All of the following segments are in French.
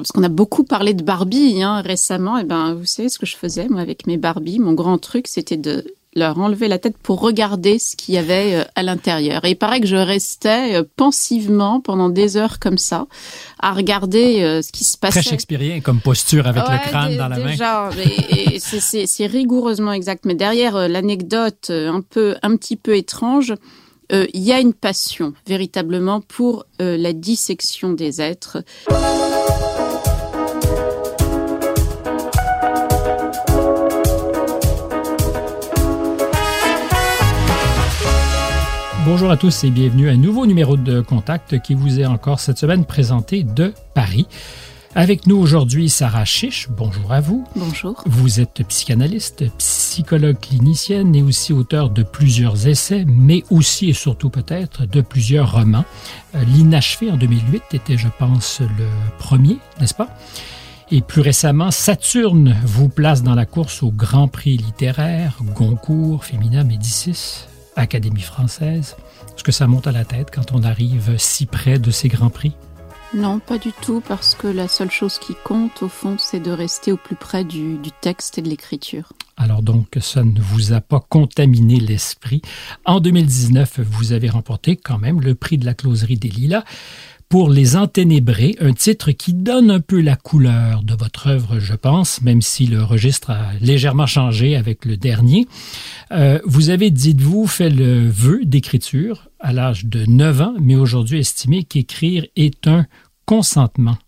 parce qu'on a beaucoup parlé de Barbie hein, récemment, et ben vous savez ce que je faisais moi avec mes Barbie. Mon grand truc, c'était de leur enlever la tête pour regarder ce qu'il y avait euh, à l'intérieur. Et il paraît que je restais euh, pensivement pendant des heures comme ça, à regarder euh, ce qui se passait. Très shakespearien comme posture avec le crâne dans la main. C'est rigoureusement exact. Mais derrière l'anecdote un peu, un petit peu étrange, il y a une passion véritablement pour la dissection des êtres. Bonjour à tous et bienvenue à un nouveau numéro de Contact qui vous est encore cette semaine présenté de Paris. Avec nous aujourd'hui, Sarah Chiche. Bonjour à vous. Bonjour. Vous êtes psychanalyste, psychologue clinicienne et aussi auteur de plusieurs essais, mais aussi et surtout peut-être de plusieurs romans. Euh, L'Inachevé en 2008 était, je pense, le premier, n'est-ce pas? Et plus récemment, Saturne vous place dans la course au Grand Prix littéraire, Goncourt, Femina Médicis. Académie française. Est-ce que ça monte à la tête quand on arrive si près de ces grands prix? Non, pas du tout, parce que la seule chose qui compte, au fond, c'est de rester au plus près du, du texte et de l'écriture. Alors donc, ça ne vous a pas contaminé l'esprit. En 2019, vous avez remporté quand même le prix de la closerie des Lilas pour Les Enténébrés, un titre qui donne un peu la couleur de votre œuvre, je pense, même si le registre a légèrement changé avec le dernier. Euh, vous avez, dites-vous, fait le vœu d'écriture à l'âge de 9 ans, mais aujourd'hui estimé qu'écrire est un consentement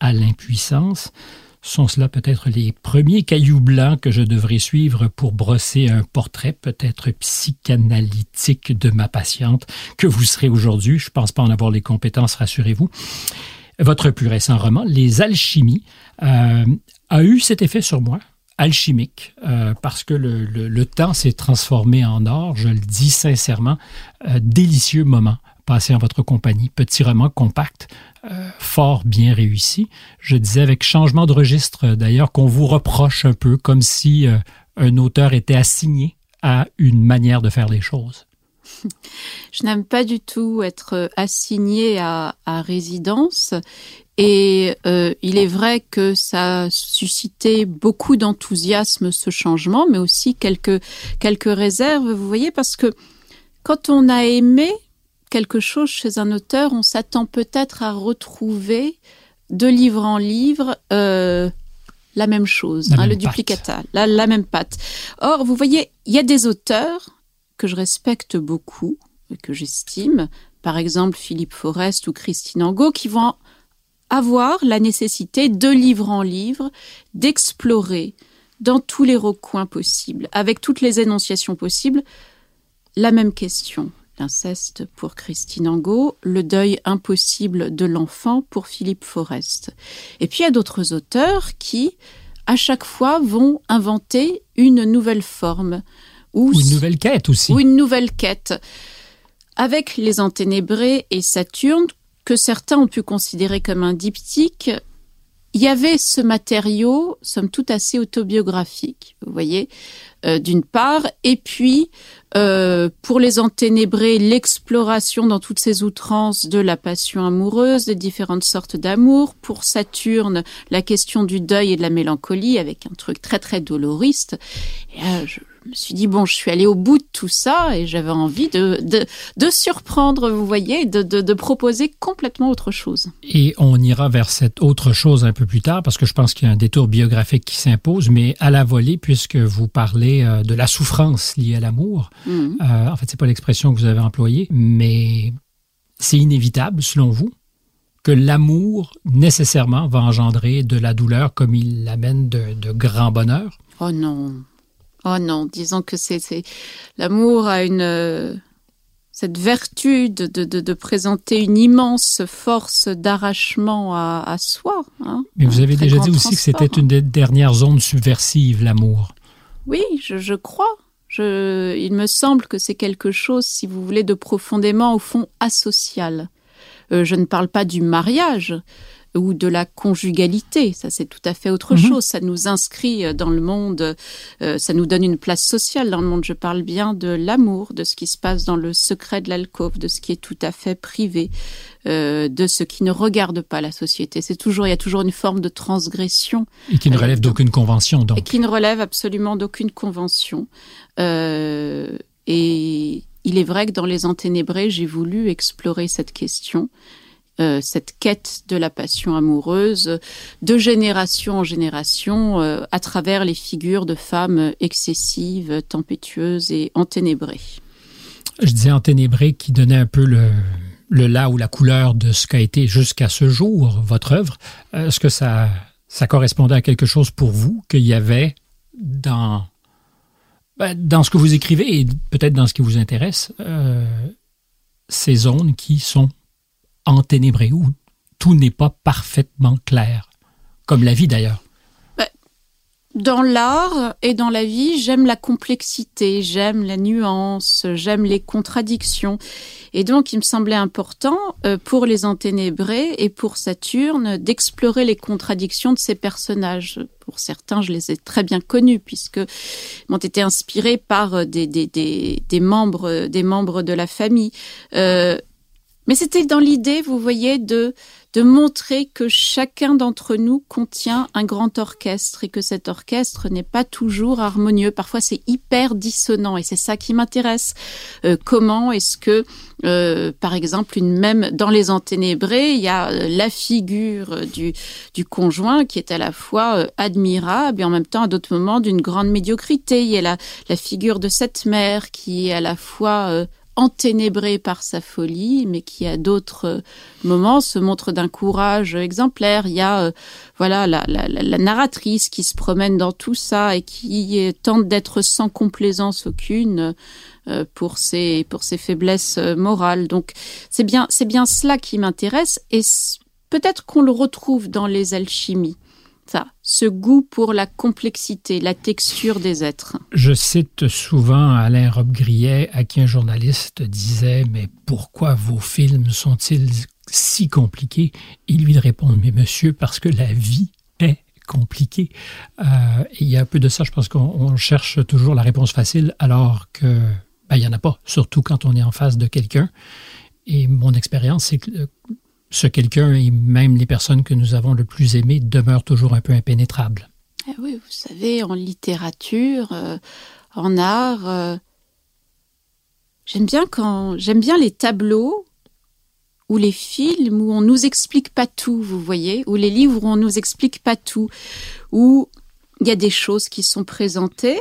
à l'impuissance. Sont cela peut-être les premiers cailloux blancs que je devrais suivre pour brosser un portrait peut-être psychanalytique de ma patiente que vous serez aujourd'hui? Je ne pense pas en avoir les compétences, rassurez-vous. Votre plus récent roman, Les Alchimies, euh, a eu cet effet sur moi alchimique, euh, parce que le, temps s'est transformé en or, je le dis sincèrement, euh, délicieux moment passé en votre compagnie. Petit roman compact, fort bien réussi. Je disais avec changement de registre d'ailleurs qu'on vous reproche un peu comme si euh, un auteur était assigné à une manière de faire les choses. Je n'aime pas du tout être assigné à, à résidence et euh, il est vrai que ça a suscité beaucoup d'enthousiasme ce changement, mais aussi quelques quelques réserves. Vous voyez, parce que quand on a aimé, quelque chose chez un auteur, on s'attend peut-être à retrouver de livre en livre euh, la même chose, hein, le duplicata, la, la même patte. Or, vous voyez, il y a des auteurs que je respecte beaucoup, que j'estime, par exemple Philippe Forest ou Christine Angot, qui vont avoir la nécessité, de livre en livre, d'explorer dans tous les recoins possibles, avec toutes les énonciations possibles, la même question l'inceste pour Christine Angot, le deuil impossible de l'enfant pour Philippe Forest. Et puis il y a d'autres auteurs qui, à chaque fois, vont inventer une nouvelle forme. Ou, une nouvelle quête aussi. Ou une nouvelle quête. Avec les enténébrés et Saturne, que certains ont pu considérer comme un diptyque, il y avait ce matériau, somme toute assez autobiographique, vous voyez, euh, d'une part, et puis euh, pour les enténébrés, l'exploration dans toutes ces outrances de la passion amoureuse, des différentes sortes d'amour. Pour Saturne, la question du deuil et de la mélancolie, avec un truc très très doloriste. Je me suis dit, bon, je suis allée au bout de tout ça et j'avais envie de, de, de, surprendre, vous voyez, de, de, de, proposer complètement autre chose. Et on ira vers cette autre chose un peu plus tard parce que je pense qu'il y a un détour biographique qui s'impose, mais à la volée, puisque vous parlez euh, de la souffrance liée à l'amour, Mhm. euh, en fait, c'est pas l'expression que vous avez employée, mais c'est inévitable, selon vous, que l'amour nécessairement va engendrer de la douleur comme il l'amène de, de grand bonheur? Oh non. Oh non, disons que c'est l'amour a une cette vertu de, de, de, de présenter une immense force d'arrachement à, à soi. hein. Mais vous avez déjà dit aussi que c'était une des dernières zones subversives, l'amour. Oui, je, je crois. Je, il me semble que c'est quelque chose, si vous voulez, de profondément, au fond, asocial. Euh, je ne parle pas du mariage ou de la conjugalité, ça c'est tout à fait autre Mhm. chose. Ça nous inscrit euh, dans le monde, euh, ça nous donne une place sociale dans le monde. Je parle bien de l'amour, de ce qui se passe dans le secret de l'alcôve, de ce qui est tout à fait privé, euh, de ce qui ne regarde pas la société. C'est toujours, il y a toujours une forme de transgression Et qui ne Euh, relève d'aucune convention, et donc. qui ne relève absolument d'aucune convention. Et il est vrai que dans Les Enténébrés, j'ai voulu explorer cette question, euh, cette quête de la passion amoureuse, de génération en génération, euh, à travers les figures de femmes excessives, tempétueuses et enténébrées. Je disais enténébré qui donnait un peu le, le là ou la couleur de ce qu'a été jusqu'à ce jour votre œuvre. Euh, Est-ce que ça, ça correspondait à quelque chose pour vous qu'il y avait dans, ben, dans ce que vous écrivez et peut-être dans ce qui vous intéresse, euh, ces zones qui sont enténébrées, où tout n'est pas parfaitement clair, comme la vie d'ailleurs. Dans l'art et dans la vie, j'aime la complexité, j'aime la nuance, j'aime les contradictions. Et donc, il me semblait important euh, pour les enténébrés et pour Saturne d'explorer les contradictions de ces personnages. Pour certains, je les ai très bien connus puisque m'ont été inspirés par euh, des, des, des, des membres, des membres de la famille. Euh, mais c'était dans l'idée, vous voyez, de de montrer que chacun d'entre nous contient un grand orchestre et que cet orchestre n'est pas toujours harmonieux. Parfois, c'est hyper dissonant et c'est ça qui m'intéresse. Euh, comment est-ce que, euh, par exemple, une même dans les enténébrés, il y a euh, la figure du du conjoint qui est à la fois admirable et en même temps à d'autres moments d'une grande médiocrité. Il y a la la figure de cette mère qui est à la fois enténébrée par sa folie, mais qui à d'autres moments se montre d'un courage exemplaire. Il y a euh, voilà la, narratrice qui se promène dans tout ça et qui tente d'être sans complaisance aucune euh, pour ses pour ses faiblesses euh, morales. Donc c'est bien c'est bien cela qui m'intéresse et peut-être qu'on le retrouve dans les alchimies. Ça, ce goût pour la complexité, la texture des êtres. Je cite souvent Alain Robbe-Grillet, à qui un journaliste disait Mais pourquoi vos films sont-ils si compliqués? Il lui répond Mais monsieur, parce que la vie est compliquée. Euh, il y a un peu de ça, je pense qu'on on cherche toujours la réponse facile, alors que ben, il n'y en a pas, surtout quand on est en face de quelqu'un. Et mon expérience, c'est que ce quelqu'un et même les personnes que nous avons le plus aimées demeurent toujours un peu impénétrables. Eh oui, vous savez, en littérature, euh, en art, euh, j'aime bien quand j'aime bien les tableaux ou les films où on nous explique pas tout, vous voyez, ou les livres où on nous explique pas tout, où il y a des choses qui sont présentées.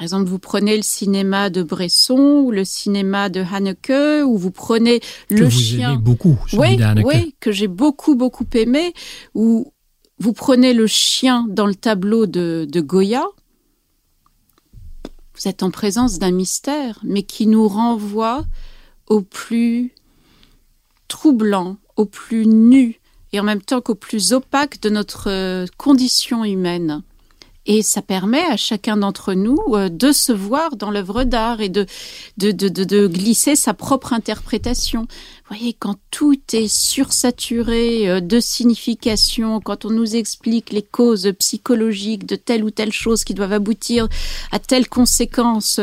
Par exemple, vous prenez le cinéma de Bresson ou le cinéma de Haneke, ou vous prenez Que le vous chien. aimez beaucoup, oui, oui, que j'ai beaucoup, beaucoup aimé, où vous prenez le chien dans le tableau de, de Goya, vous êtes en présence d'un mystère, mais qui nous renvoie au plus troublant, au plus nu, et en même temps qu'au plus opaque de notre euh, condition humaine. Et ça permet à chacun d'entre nous euh, de se voir dans l'œuvre d'art et de, de, de, de, glisser sa propre interprétation. Vous voyez, quand tout est sursaturé euh, de signification, quand on nous explique les causes psychologiques de telle ou telle chose qui doivent aboutir à telle conséquence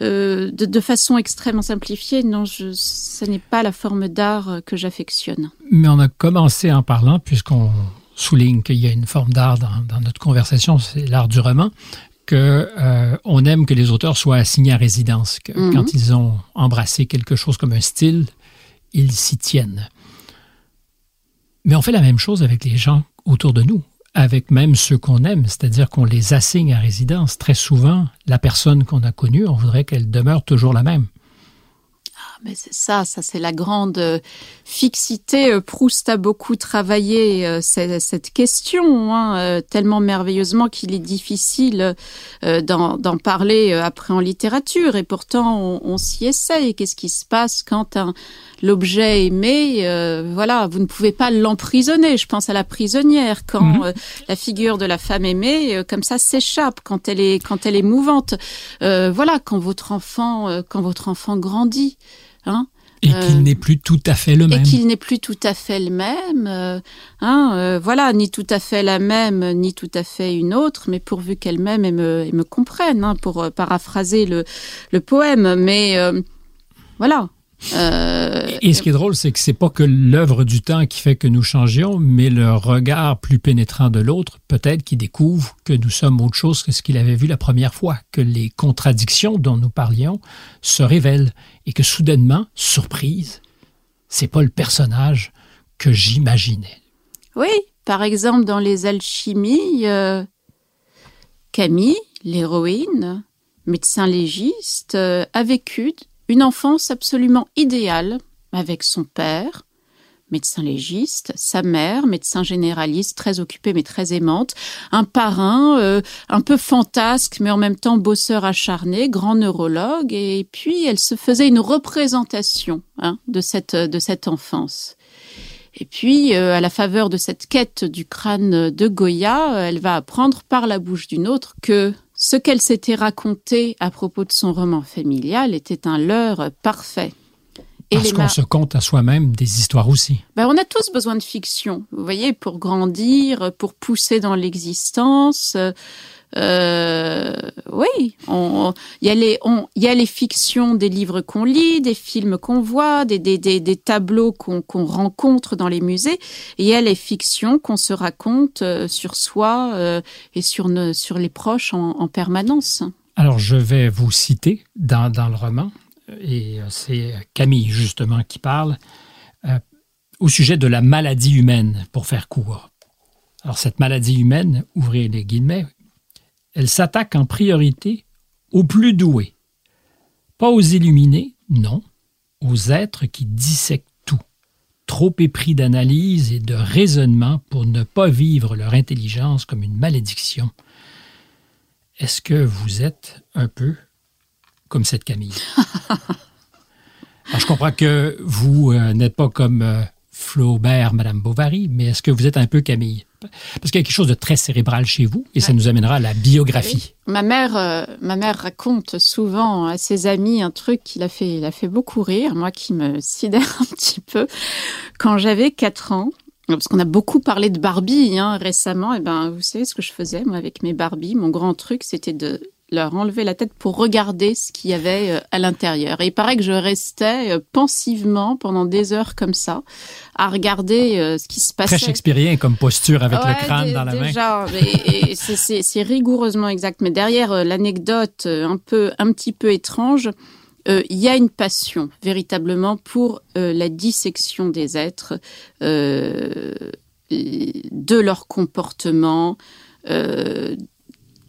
euh, de, façon extrêmement simplifiée, non, je, ce n'est pas la forme d'art que j'affectionne. Mais on a commencé en parlant, puisqu'on souligne qu'il y a une forme d'art dans, dans notre conversation, c'est l'art du roman. que euh, on aime que les auteurs soient assignés à résidence, que Mhm. quand ils ont embrassé quelque chose comme un style, ils s'y tiennent. Mais on fait la même chose avec les gens autour de nous, avec même ceux qu'on aime, c'est-à-dire qu'on les assigne à résidence. Très souvent, la personne qu'on a connue, on voudrait qu'elle demeure toujours la même. Mais c'est ça, ça c'est la grande euh, fixité. Euh, Proust a beaucoup travaillé euh, cette, cette question, hein, tellement merveilleusement qu'il est difficile euh, d'en parler euh, après en littérature. Et pourtant, on, on s'y essaye. Qu'est-ce qui se passe quand l'objet aimé, euh, voilà, vous ne pouvez pas l'emprisonner. Je pense à la prisonnière quand Mhm. euh, la figure de la femme aimée, euh, comme ça, s'échappe quand elle est quand elle est mouvante. Euh, voilà, quand votre enfant, euh, quand votre enfant grandit. Hein, Et Euh, qu'il n'est plus tout à fait le et même. qu'il n'est plus tout à fait le même, euh, hein, euh, voilà, ni tout à fait la même, ni tout à fait une autre, mais pourvu qu'elle m'aime et me, et me comprenne, hein, pour euh, paraphraser le, le poème. Mais voilà. Euh, Et ce qui est drôle, c'est que c'est pas que l'œuvre du temps qui fait que nous changions, mais le regard plus pénétrant de l'autre, peut-être qui découvre que nous sommes autre chose que ce qu'il avait vu la première fois, que les contradictions dont nous parlions se révèlent et que soudainement, surprise, c'est pas le personnage que j'imaginais. Oui, par exemple, dans les alchimies, euh, Camille, l'héroïne, médecin légiste, euh, a vécu une enfance absolument idéale avec son père, médecin légiste, sa mère, médecin généraliste, très occupée mais très aimante, un parrain euh, un peu fantasque mais en même temps bosseur acharné, grand neurologue, et puis elle se faisait une représentation hein, de cette enfance. Et puis, euh, à la faveur de cette quête du crâne de Goya, elle va apprendre par la bouche d'une autre que ce qu'elle s'était raconté à propos de son roman familial était un leurre parfait. Et Parce qu'on se compte à soi-même des histoires aussi. ben, on a tous besoin de fiction, vous voyez, pour grandir, pour pousser dans l'existence. Euh, oui, il y, y a les fictions des livres qu'on lit, des films qu'on voit, des, des, des, des tableaux qu'on rencontre dans les musées. Et il y a les fictions qu'on se raconte euh, sur soi euh, et sur, sur les proches en, en permanence. Alors, je vais vous citer dans, dans le roman, et c'est Camille justement qui parle, au sujet de la maladie humaine, pour faire court. Alors, cette maladie humaine, ouvrez les guillemets, elle s'attaque en priorité aux plus doués. Pas aux illuminés, non, aux êtres qui dissèquent tout, trop épris d'analyse et de raisonnement pour ne pas vivre leur intelligence comme une malédiction. Est-ce que vous êtes un peu comme cette Camille? Alors, je comprends que vous euh, n'êtes pas comme euh, Flaubert, Madame Bovary, mais est-ce que vous êtes un peu Camille? Parce qu'il y a quelque chose de très cérébral chez vous, et ça nous amènera à la biographie. Ma mère, euh, ma mère raconte souvent à ses amis un truc qui l'a fait, il a fait beaucoup rire, moi qui me sidère un petit peu. Quand j'avais 4 ans, parce qu'on a beaucoup parlé de Barbie hein, récemment, et ben vous savez ce que je faisais moi avec mes Barbie, mon grand truc c'était de leur enlever la tête pour regarder ce qu'il y avait euh, à l'intérieur. Et il paraît que je restais euh, pensivement pendant des heures comme ça à regarder euh, ce qui se passait. Très shakespearien comme posture avec Ouais, le crâne dans la main. déjà, et- et c'est- rigoureusement exact. Mais derrière l'anecdote un peu, un petit peu étrange, euh, il y a une passion véritablement pour euh, la dissection des êtres, euh, de leur comportement.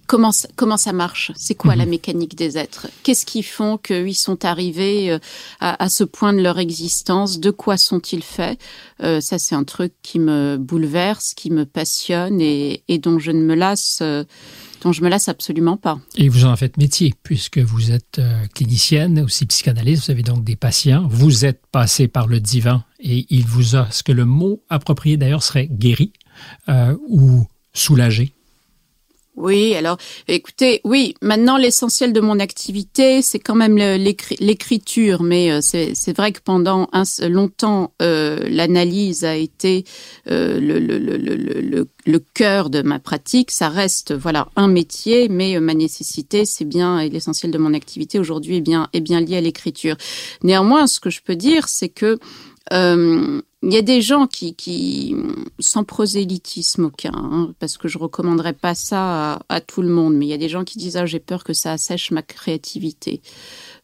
Comment ça, comment ça marche? C'est quoi la mécanique des êtres? Qu'est-ce qui font qu'ils sont arrivés euh, à, à ce point de leur existence? De quoi sont-ils faits? Euh, Ça, c'est un truc qui me bouleverse, qui me passionne et, et dont je ne me lasse, euh, dont je me lasse absolument pas. Et vous en faites métier, puisque vous êtes euh, clinicienne, aussi psychanalyste, vous avez donc des patients, vous êtes passé par le divan et il vous a, ce que le mot approprié d'ailleurs serait guéri ou soulagé. Oui, alors écoutez, oui, maintenant l'essentiel de mon activité, c'est quand même l'écriture, mais euh, c'est vrai que pendant un, longtemps, euh, l'analyse a été euh, le, cœur de ma pratique. Ça reste voilà un métier, mais ma nécessité, c'est bien et l'essentiel de mon activité aujourd'hui est bien est bien lié à l'écriture. Néanmoins, ce que je peux dire, c'est que il y a des gens qui, qui sans prosélytisme aucun, hein, parce que je recommanderais pas ça à, à, tout le monde, mais il y a des gens qui disent ah j'ai peur que ça assèche ma créativité.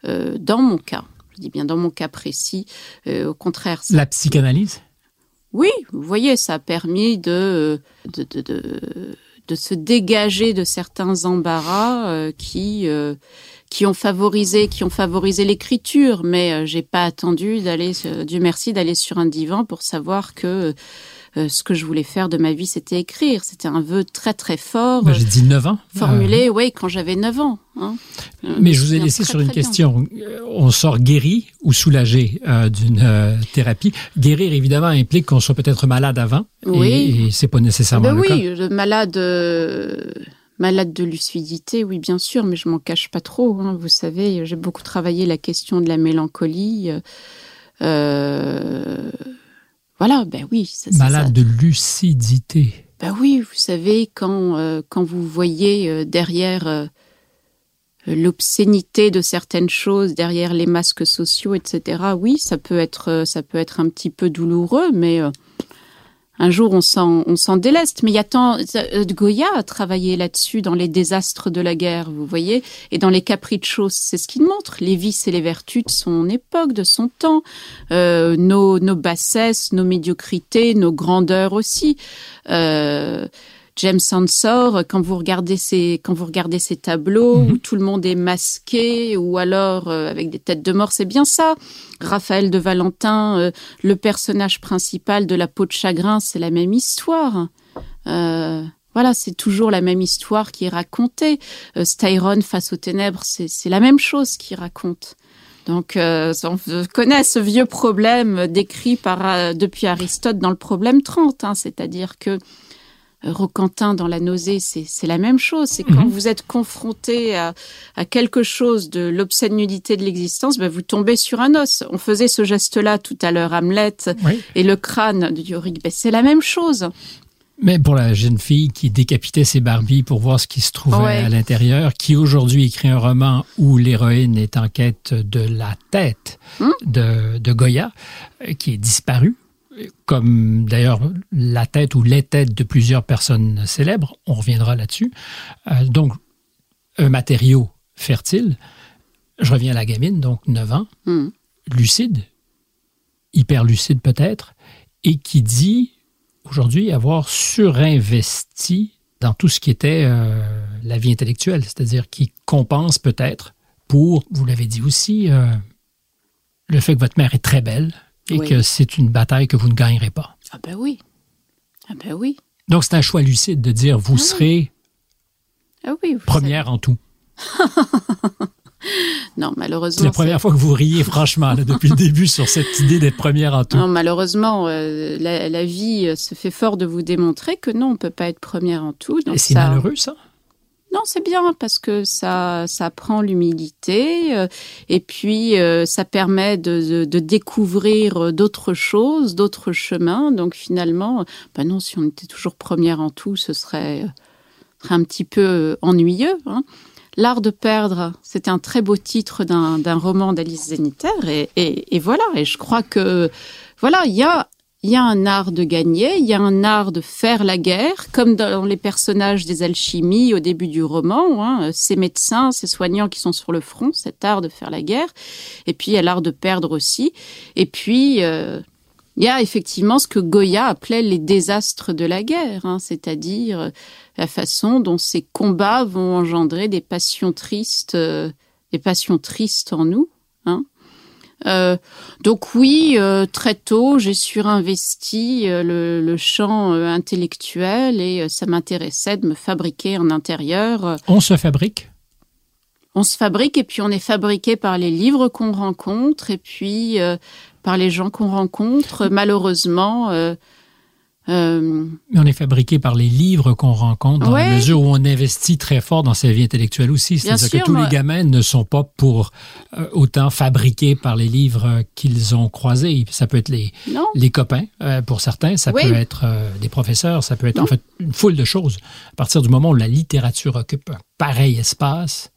Euh, dans mon cas, je dis bien dans mon cas précis, euh, au contraire. Ça, La psychanalyse? Oui, vous voyez, ça a permis de de, de, de, de se dégager de certains embarras euh, qui qui ont favorisé qui ont favorisé l'écriture, mais euh, j'ai pas attendu d'aller, euh, Dieu merci, d'aller sur un divan pour savoir que euh, ce que je voulais faire de ma vie, c'était écrire. C'était un vœu très très fort. Ben, J'ai dit 9 ans. Formulé, oui, quand j'avais 9 ans. Hein. Mais je vous ai laissé sur une question. Bien. On sort guéri ou soulagé euh, d'une euh, thérapie? Guérir, évidemment, implique qu'on soit peut-être malade avant. Oui. Et, et c'est pas nécessairement ben le oui, cas. le malade. Euh, malade de lucidité, oui, bien sûr, mais je m'en cache pas trop. Hein. Vous savez, j'ai beaucoup travaillé la question de la mélancolie. Euh, voilà, ben oui. Ça, Malade ça. de lucidité. Ben oui, vous savez, quand, euh, quand vous voyez euh, derrière euh, l'obscénité de certaines choses, derrière les masques sociaux, etc., oui, ça peut être, ça peut être un petit peu douloureux, mais euh, un jour on s'en, on s'en déleste. Mais il y a tant, Goya a travaillé là-dessus dans les désastres de la guerre, vous voyez, et dans les capriccios, c'est ce qu'il montre, les vices et les vertus de son époque, de son temps, euh, nos, nos bassesses, nos médiocrités, nos grandeurs aussi. Euh, James Ensor, quand vous regardez ces, quand vous regardez ces tableaux Mhm. où tout le monde est masqué ou alors euh, avec des têtes de mort, c'est bien ça. Raphaël de Valentin, euh, le personnage principal de La peau de chagrin, c'est la même histoire. Euh, voilà, c'est toujours la même histoire qui est racontée. Euh, Styron face aux ténèbres, c'est c'est la même chose qui raconte. Donc, euh, on connaît ce vieux problème décrit par, euh, depuis Aristote dans le problème 30, hein, c'est-à-dire que euh, Roquentin dans la nausée, c'est c'est la même chose. C'est quand Mhm. vous êtes confronté à, à quelque chose de l'obscène nudité de l'existence, ben vous tombez sur un os. On faisait ce geste-là tout à l'heure, Hamlet Oui. et le crâne de Yorick. Ben, c'est la même chose. Mais pour la jeune fille qui décapitait ses Barbies pour voir ce qui se trouvait Ouais. à l'intérieur, qui aujourd'hui écrit un roman où l'héroïne est en quête de la tête Hmm. de, de Goya, euh, qui est disparue, comme d'ailleurs la tête ou les têtes de plusieurs personnes célèbres, on reviendra là-dessus. Euh, donc, un matériau fertile. Je reviens à la gamine, donc 9 ans, Hmm. lucide, hyper lucide peut-être, et qui dit aujourd'hui avoir surinvesti dans tout ce qui était euh, la vie intellectuelle, c'est-à-dire qui compense peut-être pour, vous l'avez dit aussi, euh, le fait que votre mère est très belle et Oui. que c'est une bataille que vous ne gagnerez pas. Ah ben oui. Ah ben oui. Donc c'est un choix lucide de dire vous Ah oui. serez Ah oui. vous première en tout. Non, C'est malheureusement. la première fois que vous riez franchement là, depuis le début sur cette idée d'être première en tout. Non, malheureusement, euh, la, la vie euh, se fait fort de vous démontrer que non, on peut pas être première en tout. Donc Et c'est ça- malheureux ça Non, c'est bien parce que ça, ça prend l'humilité euh, et puis euh, ça permet de, de, découvrir euh, d'autres choses, d'autres chemins. Donc finalement, ben non, si on était toujours première en tout, ce serait, serait un petit peu ennuyeux. Hein. L'art de perdre, c'était un très beau titre d'un roman d'Alice Zeniter et, et, et voilà. Et je crois que voilà, il y a il y a un art de gagner, il y a un art de faire la guerre, comme dans les personnages des alchimies au début du roman, hein, ces médecins, ces soignants qui sont sur le front, cet art de faire la guerre. Et puis il y a l'art de perdre aussi. Et puis euh, il y a effectivement ce que Goya appelait les désastres de la guerre, hein, c'est-à-dire euh, la façon dont ces combats vont engendrer des passions tristes, euh, des passions tristes en nous. Hein. Euh, donc oui, euh, très tôt, j'ai surinvesti euh, le, le champ euh, intellectuel et euh, ça m'intéressait de me fabriquer un intérieur. Euh, On se fabrique? On se fabrique et puis on est fabriqué par les livres qu'on rencontre et puis euh, par les gens qu'on rencontre. Malheureusement, euh, Mais on est fabriqué par les livres qu'on rencontre, dans Ouais. la mesure où on investit très fort dans sa vie intellectuelle aussi. C'est-à-dire que tous les gamins ne sont pas pour euh, autant fabriqués par les livres qu'ils ont croisés. Ça peut être les, non. les copains euh, pour certains, ça Oui. peut être euh, des professeurs, ça peut être en Mhm. fait une foule de choses. À partir du moment où la littérature occupe un pareil espace,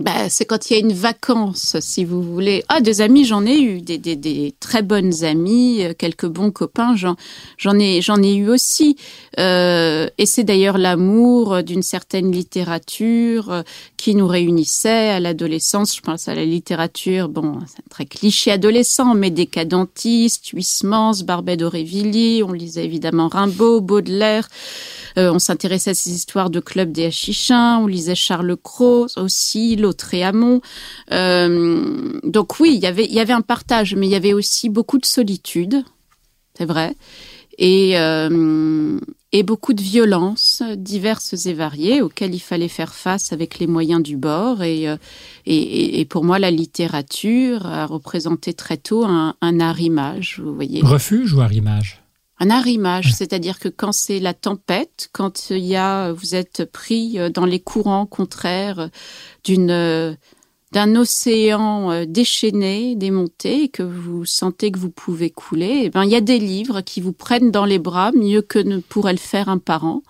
bah, c'est quand il y a une vacance, si vous voulez. Ah, des amis, j'en ai eu, des, très bonnes amies, euh, quelques bons copains, j'en, ai, ai eu aussi. Euh, et c'est d'ailleurs l'amour d'une certaine littérature euh, qui nous réunissait à l'adolescence. Je pense à la littérature, bon, c'est très cliché adolescent, mais décadentiste, Huysmans, Barbet d'Aurevilly, on lisait évidemment Rimbaud, Baudelaire. Euh, on s'intéressait à ces histoires de club des Hachichins, on lisait Charles Cros aussi, Lautréamont. Euh, donc oui, il y avait un partage, mais il y avait aussi beaucoup de solitude, c'est vrai, et euh, et beaucoup de violences diverses et variées auxquelles il fallait faire face avec les moyens du bord. Et, euh, pour moi, la littérature a représenté très tôt un, un arrimage, vous voyez. Refuge ou arrimage Un arrimage, c'est-à-dire que quand c'est la tempête, quand il y a, vous êtes pris euh, dans les courants contraires d'une euh, d'un océan euh, déchaîné, démonté, et que vous sentez que vous pouvez couler, eh ben il y a des livres qui vous prennent dans les bras mieux que ne pourrait le faire un parent,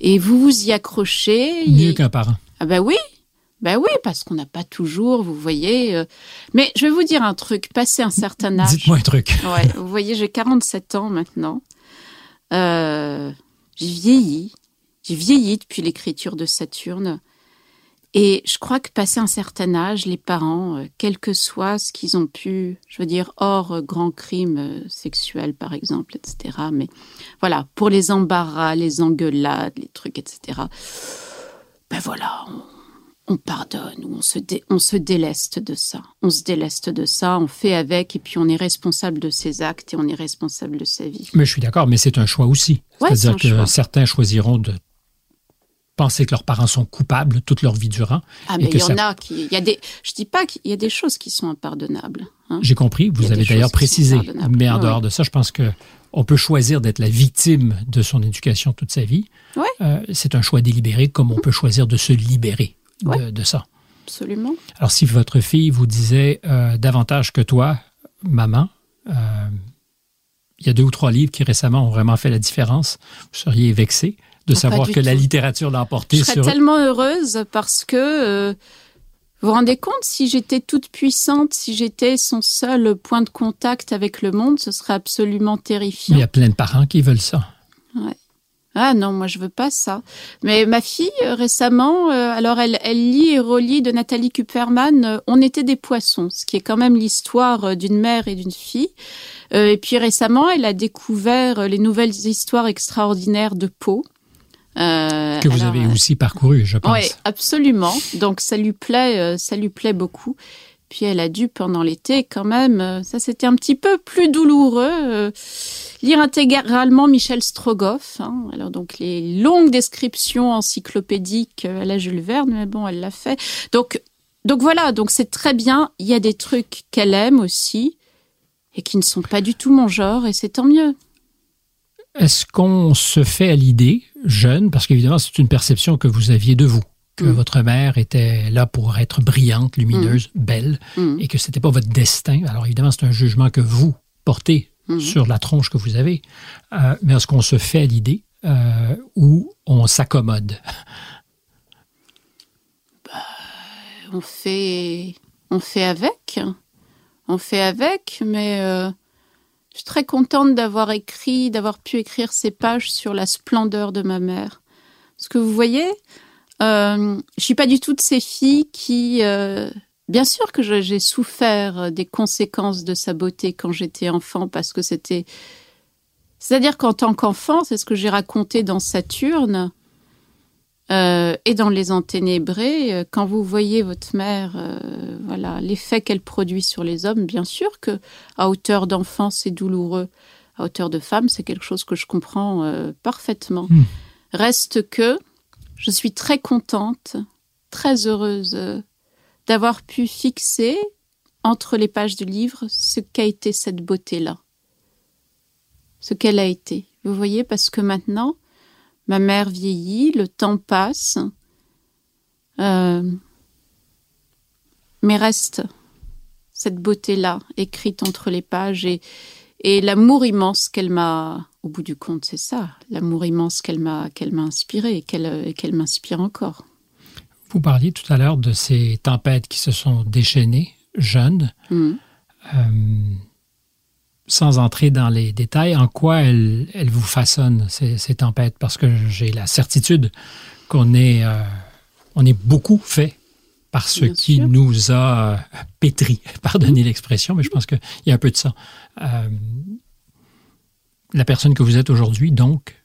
et vous vous y accrochez. Mieux et- qu'un parent. ah ben oui, ben oui, parce qu'on n'a pas toujours, vous voyez. euh, Mais je vais vous dire un truc, passé un certain âge. Dites-moi un truc. Ouais, vous voyez, j'ai 47 ans maintenant. Euh, j'ai vieilli. J'ai vieilli depuis l'écriture de Saturne. Et je crois que passé un certain âge, les parents, euh, quel que soit ce qu'ils ont pu, je veux dire, hors grand crime sexuel, par exemple, etc. Mais voilà, pour les embarras, les engueulades, les trucs, etc. Ben voilà, on, on pardonne ou on se, dé- on se déleste de ça. On se déleste de ça, on fait avec, et puis on est responsable de ses actes et on est responsable de sa vie. Mais je suis d'accord, mais c'est un choix aussi. Ouais, C'est-à-dire que choix. certains choisiront de penser que leurs parents sont coupables toute leur vie durant. Ah, mais il y en a qui. Y a des, je dis pas qu'il y a des choses qui sont impardonnables. hein. J'ai compris, vous avez d'ailleurs précisé. Mais en Ouais, dehors de ça, je pense que on peut choisir d'être la victime de son éducation toute sa vie. Ouais. Euh, c'est un choix délibéré, comme on peut choisir de se libérer de, Ouais. de ça. Absolument. Alors, si votre fille vous disait euh, davantage que toi, maman, euh, il y a deux ou trois livres qui récemment ont vraiment fait la différence, vous seriez vexé de Ah, savoir que la littérature l'a emporté Je serais sur. tellement heureuse parce que euh, vous vous rendez compte, si j'étais toute puissante, si j'étais son seul point de contact avec le monde, ce serait absolument Mais il terrifiant. y a plein de parents qui veulent ça. Ah non, moi je veux pas ça. Mais ma fille euh, récemment, euh, alors elle, elle lit et relit de Nathalie Kupferman euh, On était des poissons, ce qui est quand même l'histoire euh, d'une mère et d'une fille. Et puis récemment, elle a découvert les nouvelles histoires extraordinaires de Poe. Euh, Que vous alors, avez aussi parcouru, je pense. oui, absolument. Donc ça lui plaît, ça lui plaît beaucoup. Puis elle a dû pendant l'été quand même, euh, ça c'était un petit peu plus douloureux, euh, lire intégralement Michel Strogoff. hein. Alors donc les longues descriptions encyclopédiques euh, à la Jules Verne, mais bon, elle l'a fait. Donc donc voilà, donc c'est très bien. Il y a des trucs qu'elle aime aussi et qui ne sont pas du tout mon genre et c'est tant mieux. Est-ce qu'on se fait à l'idée, jeune, parce qu'évidemment c'est une perception que vous aviez de vous, que Mm. votre mère était là pour être brillante, lumineuse, belle, Mm. et que c'était pas votre destin. Alors évidemment c'est un jugement que vous portez sur la tronche que vous avez, Euh, mais est-ce qu'on se fait à l'idée euh, ou on s'accommode? On fait, on fait avec. On fait avec, mais euh, je suis très contente d'avoir écrit, d'avoir pu écrire ces pages sur la splendeur de ma mère. Parce que vous voyez, euh, je suis pas du tout de ces filles qui, euh, bien sûr que j'ai souffert des conséquences de sa beauté quand j'étais enfant, parce que c'était, c'est-à-dire qu'en tant qu'enfant, c'est ce que j'ai raconté dans Saturne. Euh, et dans Les Enténébrés, euh, quand vous voyez votre mère, voilà, l'effet qu'elle produit sur les hommes, bien sûr que à hauteur d'enfant, c'est douloureux. À hauteur de femme, c'est quelque chose que je comprends parfaitement. Hmm. Reste que je suis très contente, très heureuse euh, d'avoir pu fixer entre les pages du livre ce qu'a été cette beauté-là. Ce qu'elle a été. Vous voyez, parce que maintenant, Ma mère vieillit, le temps passe, euh, mais reste cette beauté-là écrite entre les pages et, et l'amour immense qu'elle m'a, au bout du compte, c'est ça, l'amour immense qu'elle m'a qu'elle m'a inspiré et qu'elle et qu'elle m'inspire encore. Vous parliez tout à l'heure de ces tempêtes qui se sont déchaînées jeunes. Mhm. Euh, sans entrer dans les détails, en quoi elles, elles vous façonnent, ces, ces tempêtes? Parce que j'ai la certitude qu'on est, euh, on est beaucoup fait par ce Bien qui sûr. nous a euh, pétri. Pardonnez l'expression, mais je pense qu'il y a un peu de ça. Euh, la personne que vous êtes aujourd'hui, donc,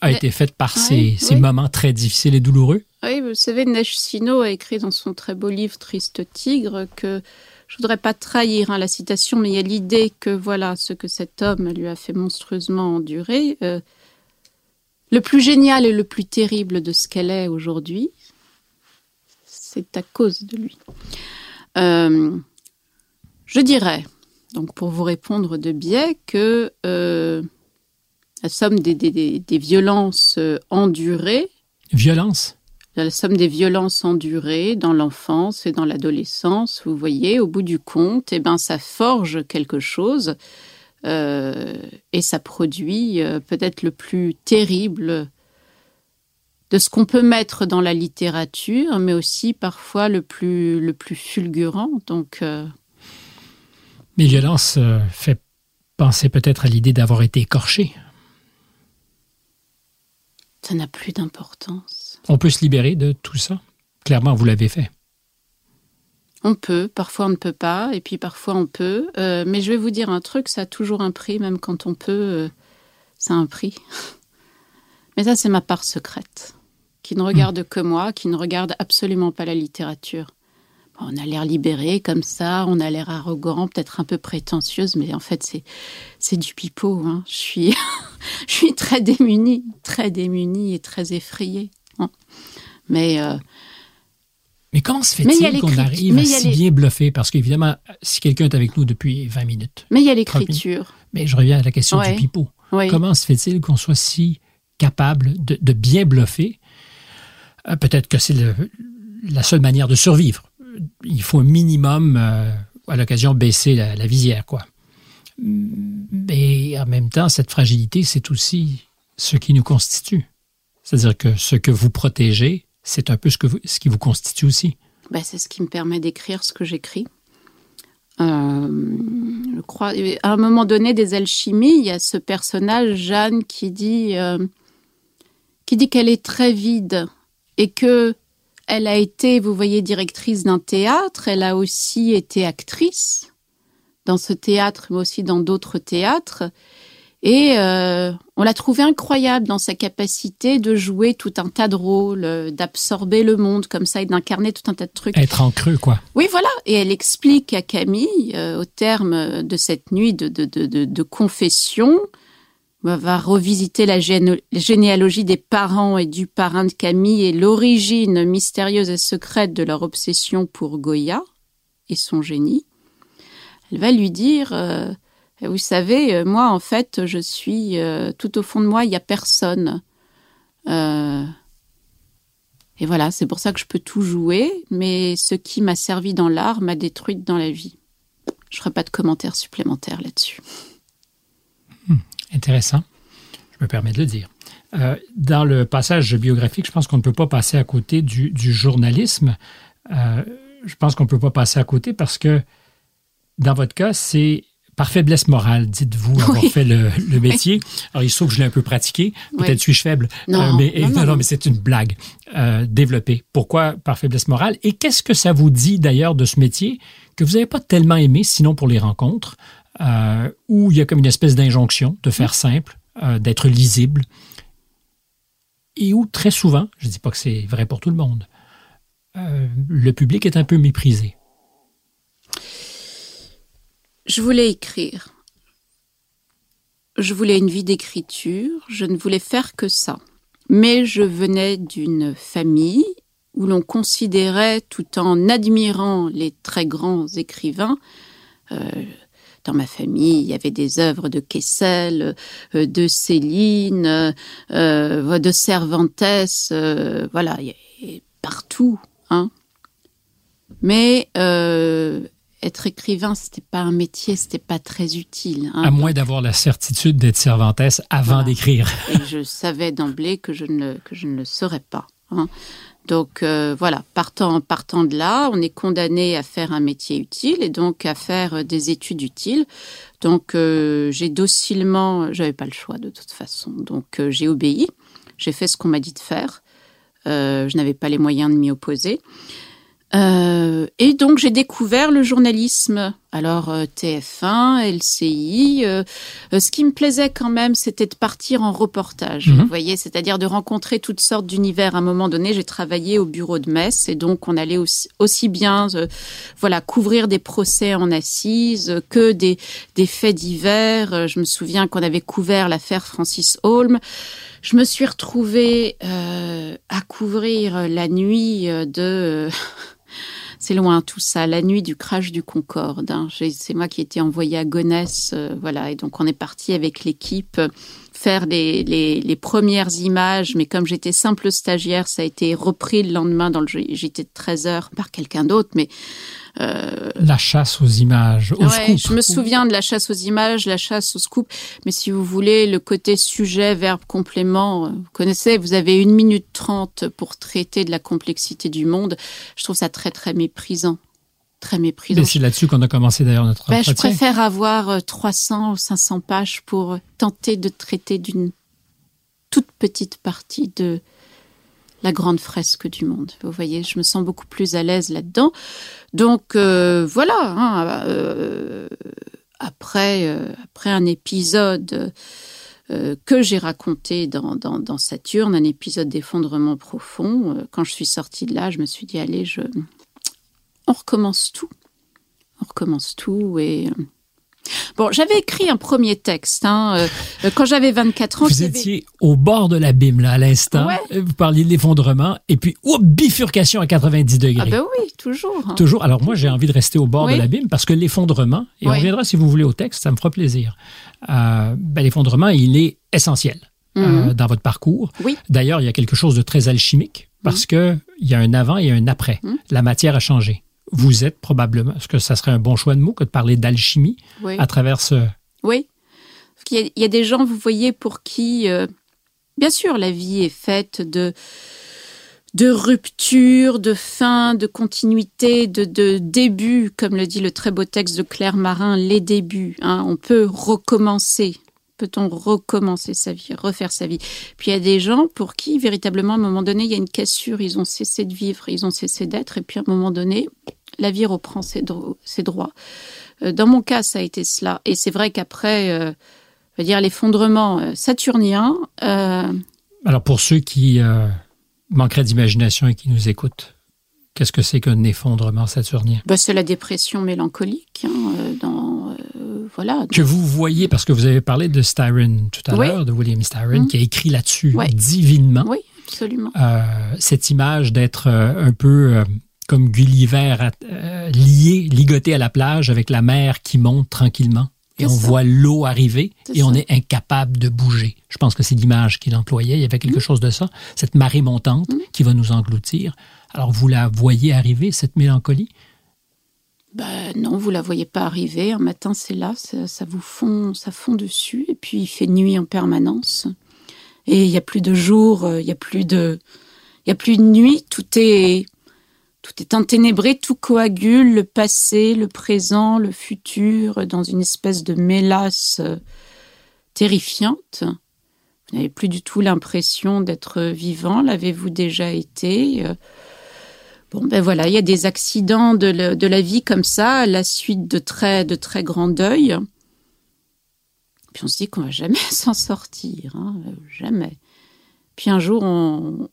a Mais- été faite par Oui, ces, moments très difficiles et douloureux. Oui, vous savez, Sino a écrit dans son très beau livre Triste Tigre que je voudrais pas trahir hein, la citation, mais il y a l'idée que voilà ce que cet homme lui a fait monstrueusement endurer. euh, le plus génial et le plus terrible de ce qu'elle est aujourd'hui, c'est à cause de lui. Euh, je dirais, donc pour vous répondre de biais, que euh, la somme des, des- des- des violences euh, endurées Violence? la somme des violences endurées dans l'enfance et dans l'adolescence, vous voyez, au bout du compte, eh ben, ça forge quelque chose euh, et ça produit peut-être le plus terrible de ce qu'on peut mettre dans la littérature, mais aussi parfois le plus, le plus fulgurant. Donc, euh, Mais violence euh, fait penser peut-être à l'idée d'avoir été écorché. ça n'a plus d'importance. On peut se libérer de tout ça? Clairement, vous l'avez fait. On peut, parfois on ne peut pas, et puis parfois on peut. Euh, mais je vais vous dire un truc, ça a toujours un prix, même quand on peut, euh, ça a un prix. Mais ça, c'est ma part secrète, qui ne regarde que moi, qui ne regarde absolument pas la littérature. On a l'air libéré comme ça, on a l'air arrogant, peut-être un peu prétentieuse, mais en fait, c'est c'est du pipeau. hein. Je suis je suis très démunie, très démunie et très effrayée. hein. Mais euh, Mais comment se fait-il qu'on arrive à si bien bluffer? Parce qu'évidemment, si quelqu'un est avec nous depuis 20 minutes, mais il y a l'écriture. mais je reviens à la question Ouais. du pipeau. Comment se fait-il qu'on soit si capable de, de bien bluffer? Euh, Peut-être que c'est la seule manière de survivre. Il faut un minimum, euh, à l'occasion, baisser la, visière, quoi. Mais en même temps, cette fragilité, c'est aussi ce qui nous constitue. C'est-à-dire que ce que vous protégez, c'est un peu ce, que ce qui vous constitue aussi. Ben, c'est ce qui me permet d'écrire ce que j'écris. Euh, je crois, à un moment donné des alchimies, il y a ce personnage Jeanne qui dit, qui dit qu'elle est très vide et que elle a été, vous voyez, directrice d'un théâtre. Elle a aussi été actrice dans ce théâtre, mais aussi dans d'autres théâtres. Et euh, on l'a trouvée incroyable dans sa capacité de jouer tout un tas de rôles, euh, d'absorber le monde comme ça et d'incarner tout un tas de trucs. Être en creux, quoi. Oui, voilà. Et elle explique à Camille, euh, au terme de cette nuit de, de, de, confession, on va revisiter la géné- généalogie des parents et du parrain de Camille et l'origine mystérieuse et secrète de leur obsession pour Goya et son génie. Elle va lui dire, euh, vous savez, euh, moi, en fait, je suis euh, tout au fond de moi, il n'y a personne. Et voilà, c'est pour ça que je peux tout jouer, mais ce qui m'a servi dans l'art m'a détruite dans la vie. Je ferai pas de commentaires supplémentaires là-dessus. Intéressant. Je me permets de le dire. Euh, dans le passage biographique, je pense qu'on ne peut pas passer à côté du, du journalisme. Euh, je pense qu'on ne peut pas passer à côté parce que dans votre cas, c'est par faiblesse morale, dites-vous, avoir Oui. fait le, le métier. Alors, il se trouve que je l'ai un peu pratiqué. Peut-être Oui. suis-je faible. Non, mais, non, non, non. mais c'est une blague euh, développée. Pourquoi par faiblesse morale? Et qu'est-ce que ça vous dit d'ailleurs de ce métier que vous n'avez pas tellement aimé, sinon pour les rencontres, euh, où il y a comme une espèce d'injonction de faire simple, euh, d'être lisible, et où très souvent, je ne dis pas que c'est vrai pour tout le monde, euh, le public est un peu méprisé. Je voulais écrire. Je voulais une vie d'écriture. Je ne voulais faire que ça. Mais je venais d'une famille où l'on considérait, tout en admirant les très grands écrivains, euh, dans ma famille, il y avait des œuvres de Kessel, euh, de Céline, euh, de Cervantes, euh, voilà, partout. Hein. Mais euh, être écrivain, c'était pas un métier, c'était pas très utile. hein. À moins d'avoir la certitude d'être Cervantes avant Voilà. d'écrire. Et je savais d'emblée que je ne le, que je ne le serais pas. hein. Donc euh, voilà, partant, partant de là, on est condamné à faire un métier utile et donc à faire euh, des études utiles. Donc euh, j'ai docilement, j'avais pas le choix de toute façon, donc j'ai obéi, j'ai fait ce qu'on m'a dit de faire. Je n'avais pas les moyens de m'y opposer. Et donc j'ai découvert le journalisme. Alors euh, TF1, LCI. euh, euh, ce qui me plaisait quand même, c'était de partir en reportage. Mhm. Vous voyez, c'est-à-dire de rencontrer toutes sortes d'univers. À un moment donné, j'ai travaillé au bureau de Metz et donc on allait aussi, aussi bien, euh, voilà, couvrir des procès en assises que des des faits divers. Je me souviens qu'on avait couvert l'affaire Francis Holm. Je me suis retrouvée euh, à couvrir la nuit de c'est loin tout ça, la nuit du crash du Concorde. hein. C'est moi qui étais envoyée à Gonesse, euh, voilà, et donc on est parti avec l'équipe euh, faire les premières images, mais comme j'étais simple stagiaire, ça a été repris le lendemain dans le JT de 13 heures par quelqu'un d'autre, mais euh, La chasse aux images, au Ouais, scoop. je me souviens de la chasse aux images, la chasse au scoop. Mais si vous voulez, le côté sujet, verbe, complément, euh, vous connaissez, vous avez une minute trente pour traiter de la complexité du monde. Je trouve ça très, très méprisant. Très méprisant. Mais c'est là-dessus qu'on a commencé d'ailleurs notre Ben, je préfère avoir euh, 300 ou 500 pages pour euh, tenter de traiter d'une toute petite partie de grande fresque du monde. Vous voyez, je me sens beaucoup plus à l'aise là-dedans. Donc euh, voilà. hein, euh, après, euh, après un épisode que j'ai raconté dans, dans, dans Saturne, un épisode d'effondrement profond, quand je suis sortie de là, je me suis dit allez, je, on recommence tout on recommence tout et bon j'avais écrit un premier texte hein, euh, quand j'avais 24 ans Vous étiez au bord de l'abîme, là, à l'instant. Ouais. Vous parliez de l'effondrement, et puis, oups, bifurcation à 90 degrés. ah ben oui toujours hein. Toujours. Alors, moi, j'ai envie de rester au bord Oui. de l'abîme parce que l'effondrement, et on reviendra si vous voulez au texte, ça me fera plaisir. Euh, ben, l'effondrement, il est essentiel euh, Mhm. dans votre parcours. Oui. D'ailleurs, il y a quelque chose de très alchimique parce que il y a un avant et un après. Mhm. La matière a changé. Vous êtes probablement, est-ce que ça serait un bon choix de mot que de parler d'alchimie oui à travers ce. oui Parce qu'il y, a- il y a des gens vous voyez pour qui euh, bien sûr la vie est faite de de rupture, de fin, de continuité, de, de début, comme le dit le très beau texte de Claire Marin, les débuts. hein. on peut recommencer. Peut-on recommencer sa vie, refaire sa vie? Puis il y a des gens pour qui, véritablement, à un moment donné, il y a une cassure, ils ont cessé de vivre, ils ont cessé d'être, et puis à un moment donné, la vie reprend ses, dro- ses droits. Euh, Dans mon cas, ça a été cela. Et c'est vrai qu'après, euh, dire, l'effondrement euh, saturnien, Alors, pour ceux qui manqueraient d'imagination et qui nous écoutent, qu'est-ce que c'est qu'un effondrement saturnien bah, c'est la dépression mélancolique. hein, euh, dans, euh, voilà. que vous voyez, parce que vous avez parlé de Styron tout à Oui. l'heure, de William Styron, Mhm. qui a écrit là-dessus divinement Oui, absolument. euh, cette image d'être un peu comme Gulliver lié, ligoté à la plage avec la mer qui monte tranquillement. Et on ça. voit l'eau arriver et on est incapable de bouger. Je pense que c'est l'image qu'il employait. Il y avait quelque chose de ça, cette marée montante qui va nous engloutir. Alors vous la voyez arriver, cette mélancolie? Ben non, vous la voyez pas arriver. Un matin, c'est là, ça, vous fond, ça fond dessus, et puis il fait nuit en permanence. Et il y a plus de jour, euh, il y a plus de, il y a plus de nuit. Tout est, tout est enténébré, tout coagule, le passé, le présent, le futur, dans une espèce de mélasse euh, terrifiante. Vous n'avez plus du tout l'impression d'être vivant. L'avez-vous déjà été Euh, Bon, ben voilà, il y a des accidents de, le- de la vie comme ça, à la suite de très, de très grands deuils. Puis on se dit qu'on va jamais s'en sortir, hein, jamais. Puis un jour, on,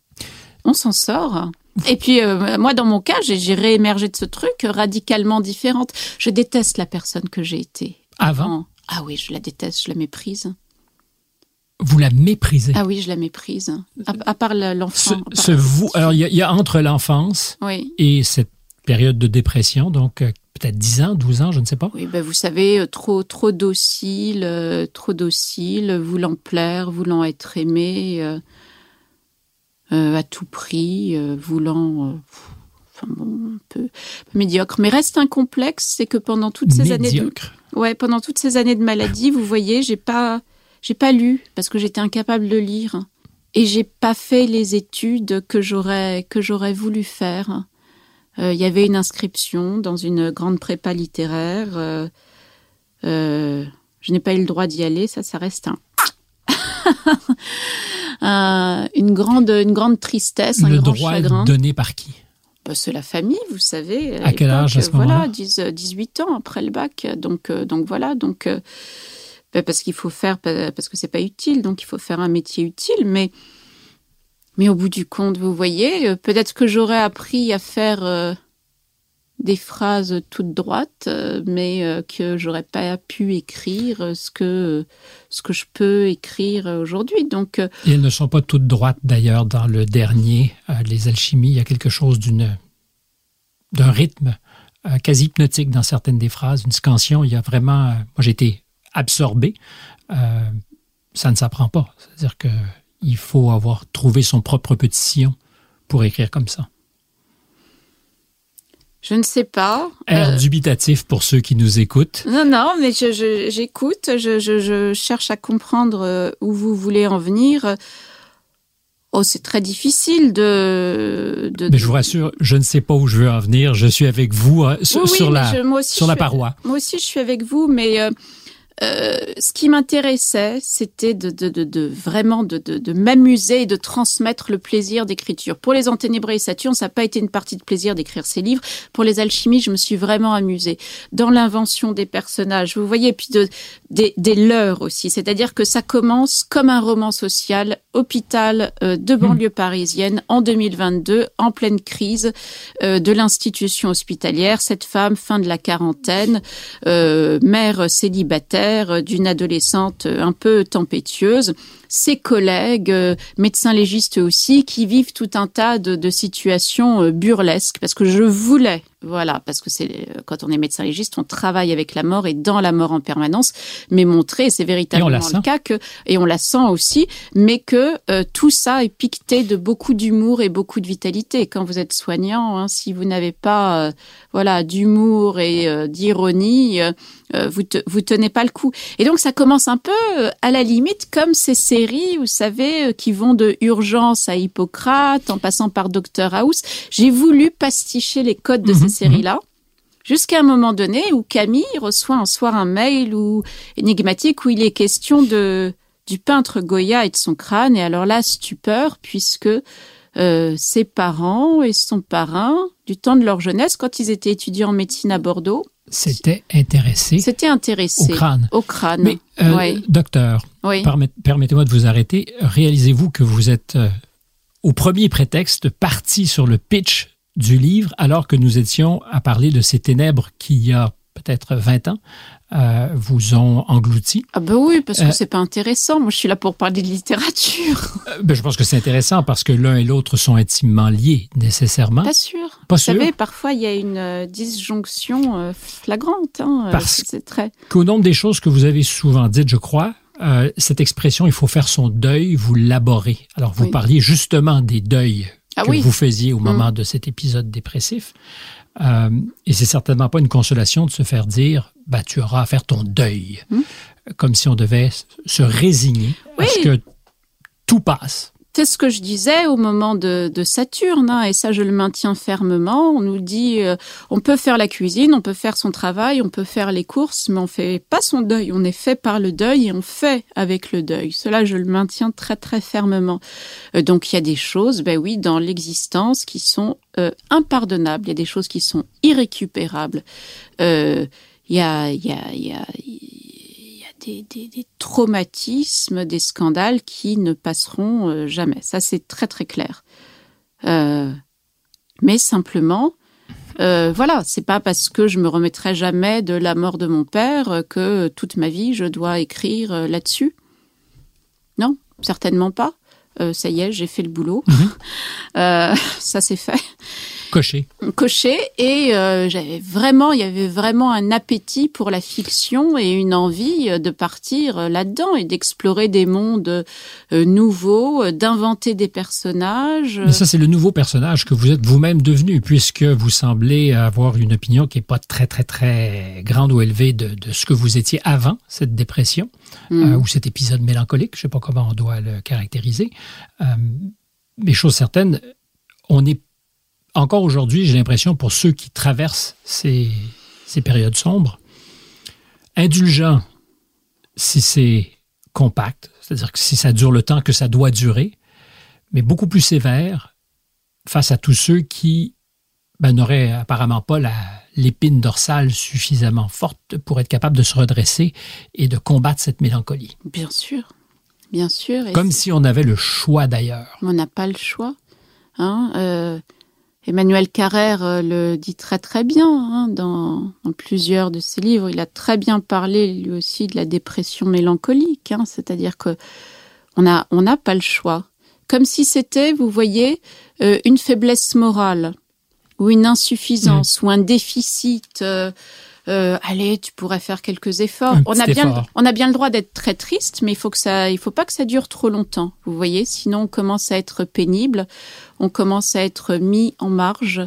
on s'en sort. Et puis, euh, moi, dans mon cas, j'ai j'ai réémergé de ce truc radicalement différente. Je déteste la personne que j'ai été. Avant, Ah oui, je la déteste, je la méprise. Vous la méprisez. Ah oui, je la méprise. À, à part le- ce, l'enfant. à part- ce vous, alors il y, a- il y a entre l'enfance Oui. et cette période de dépression, donc euh, peut-être 10 ans, 12 ans, je ne sais pas. Oui, ben vous savez, euh, trop, trop docile, euh, trop docile, voulant plaire, voulant être aimé euh, euh, à tout prix, voulant, pff, enfin bon, un peu, un peu médiocre. Mais reste un complexe, c'est que pendant toutes ces années, de, Médiocre. ouais, pendant toutes ces années de maladie, vous voyez, j'ai pas, j'ai pas lu parce que j'étais incapable de lire. et j'ai pas fait les études que j'aurais que j'aurais voulu faire. Euh, Il y avait une inscription dans une grande prépa littéraire. euh, euh, je n'ai pas eu le droit d'y aller, ça, ça reste un, Un- une grande une grande tristesse, un Le grand droit chagrin. donné par qui? Bah, c'est la famille, vous savez. À quel âge, à ce Voilà, moment-là? 10, euh, 18 ans après le bac. Donc, euh, donc voilà. Donc, euh, parce qu'il faut faire, parce que c'est pas utile, donc il faut faire un métier utile. Mais, mais au bout du compte, vous voyez, euh, peut-être que j'aurais appris à faire euh, des phrases toutes droites, euh, mais euh, que j'aurais pas pu écrire ce que ce que je peux écrire aujourd'hui. Donc, elles ne sont pas toutes droites d'ailleurs dans le dernier, Les Alchimies. Il y a quelque chose d'une d'un rythme quasi hypnotique dans certaines des phrases, une scansion. Il y a vraiment. moi, j'ai été absorbé. Euh, ça ne s'apprend pas. C'est-à-dire que il faut avoir trouvé son propre petit sillon pour écrire comme ça. je ne sais pas. Air Euh, dubitatif pour ceux qui nous écoutent. Non, non, mais je- j'écoute, je, je, je cherche à comprendre euh, où vous voulez en venir. Oh, c'est très difficile de. de Mais je vous rassure, je ne sais pas où je veux en venir. Je suis avec vous euh, sur, Oui, oui, sur mais la, je- moi aussi, sur la suis- paroi. Moi aussi, je suis avec vous, mais euh, euh, ce qui m'intéressait, c'était de, de, de, de vraiment de, m'amuser et de transmettre le plaisir d'écriture. Pour les Enténébrés et Saturne, ça n'a pas été une partie de plaisir d'écrire ces livres. Pour les Alchimies, je me suis vraiment amusée dans l'invention des personnages. Vous voyez, et puis de, des, des leurs aussi. C'est-à-dire que ça commence comme un roman social, hôpital euh, de banlieue parisienne en 2022, en pleine crise euh, de l'institution hospitalière. Cette femme, fin de la quarantaine, mère célibataire d'une adolescente un peu tempétueuse, ses collègues, euh, médecins légistes aussi, qui vivent tout un tas de, de situations euh, burlesques, parce que je voulais, voilà, parce que c'est euh, quand on est médecin légiste, on travaille avec la mort et dans la mort en permanence, mais montrer, c'est véritablement le cas que, et on la sent aussi, mais que euh, tout ça est piqueté de beaucoup d'humour et beaucoup de vitalité. Quand vous êtes soignant, hein, si vous n'avez pas, euh, voilà, d'humour et euh, d'ironie, euh, euh, vous te, vous tenez pas le coup. Et donc ça commence un peu à la limite comme ces séries, vous savez, qui vont de Urgence à Hippocrate, en passant par Dr House. J'ai voulu pasticher les codes de Mhm, ces séries-là. Jusqu'à un moment donné où Camille reçoit un soir un mail ou énigmatique où il est question de du peintre Goya et de son crâne. Et alors là, stupeur, puisque euh, ses parents et son parrain, du temps de leur jeunesse, quand ils étaient étudiants en médecine à Bordeaux, C'était intéressé s'étaient intéressés au crâne. au crâne. Mais, euh, docteur, oui. permettez-moi de vous arrêter. Réalisez-vous que vous êtes, euh, au premier prétexte, parti sur le pitch du livre, alors que nous étions à parler de ces ténèbres qui, il y a peut-être 20 ans, euh, vous ont englouti. Ah ben oui, parce que Euh, c'est pas intéressant. Moi, je suis là pour parler de littérature. Euh, ben, je pense que c'est intéressant parce que l'un et l'autre sont intimement liés, nécessairement. Pas sûr. Pas Vous sûr. savez, parfois, il y a une disjonction flagrante. Hein, Parce- C'est très... Qu'au nombre des choses que vous avez souvent dites, je crois, euh, cette expression, il faut faire son deuil, vous l'aborez. Alors, vous Oui. parliez justement des deuils Ah que oui. vous faisiez au moment de cet épisode dépressif. Euh, et c'est certainement pas une consolation de se faire dire, bah, tu auras à faire ton deuil. Mm. Comme si on devait se résigner à Oui. ce que tout passe. C'est ce que je disais au moment de, de Saturne, hein, et ça je le maintiens fermement. On nous dit, euh, on peut faire la cuisine, on peut faire son travail, on peut faire les courses, mais on fait pas son deuil. On est fait par le deuil et on fait avec le deuil. Cela je le maintiens très très fermement. Euh, donc il y a des choses, ben oui, dans l'existence qui sont euh, impardonnables. Il y a des choses qui sont irrécupérables. Il y a, il y a, il y a des, des, des traumatismes, des scandales qui ne passeront euh, jamais. Ça, c'est très très clair. Euh, mais simplement, euh, voilà, c'est pas parce que je me remettrai jamais de la mort de mon père que toute ma vie je dois écrire là-dessus. Non, certainement pas. Euh, ça y est, j'ai fait le boulot. Euh, ça c'est fait. Coché. coché et euh, j'avais vraiment, il y avait vraiment un appétit pour la fiction et une envie euh, de partir euh, là-dedans et d'explorer des mondes nouveaux, d'inventer des personnages. Mais ça, c'est le nouveau personnage que vous êtes vous-même devenu, puisque vous semblez avoir une opinion qui n'est pas très, très, très grande ou élevée de, de ce que vous étiez avant cette dépression Mm. euh, ou cet épisode mélancolique. Je ne sais pas comment on doit le caractériser. Euh, mais chose certaine, on est encore aujourd'hui, j'ai l'impression, pour ceux qui traversent ces, ces périodes sombres, indulgent si c'est compact, c'est-à-dire que si ça dure le temps que ça doit durer, mais beaucoup plus sévère face à tous ceux qui ben, n'auraient apparemment pas la- l'épine dorsale suffisamment forte pour être capable de se redresser et de combattre cette mélancolie. Bien sûr, bien sûr. et Comme si on avait le choix d'ailleurs. On n'a pas le choix. Hein, euh, Emmanuel Carrère euh, le dit très très bien hein, dans, dans plusieurs de ses livres. Il a très bien parlé lui aussi de la dépression mélancolique. hein, C'est-à-dire que on a on n'a pas le choix. Comme si c'était, vous voyez, euh, une faiblesse morale ou une insuffisance ou un déficit. euh, euh, allez, tu pourrais faire quelques efforts. On a bien, effort. on a bien le droit d'être très triste, mais il faut que ça, il faut pas que ça dure trop longtemps. Vous voyez, sinon on commence à être pénible, on commence à être mis en marge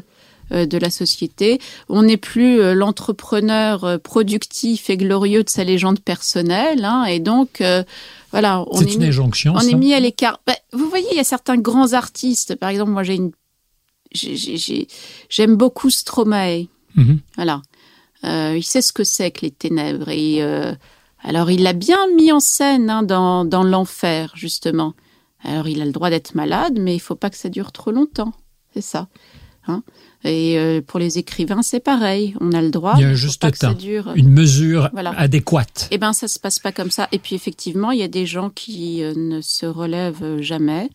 euh, de la société. On n'est plus euh, l'entrepreneur euh, productif et glorieux de sa légende personnelle, hein, et donc euh, voilà, on C'est est une mis- injonction. on ça? est mis à l'écart. Bah, vous voyez, il y a certains grands artistes. Par exemple, moi, j'ai une, j'ai- j'ai- j'ai- j'aime beaucoup Stromae. Mhm. Voilà. Euh, il sait ce que c'est que les ténèbres. Et euh, alors, il l'a bien mis en scène hein, dans, dans l'enfer, justement. Alors, il a le droit d'être malade, mais il faut pas que ça dure trop longtemps. C'est ça. Hein et euh, pour les écrivains, c'est pareil. On a le droit. Il y a un juste temps, dure. une mesure Voilà. adéquate. Eh ben, ça se passe pas comme ça. Et puis, effectivement, il y a des gens qui ne se relèvent jamais.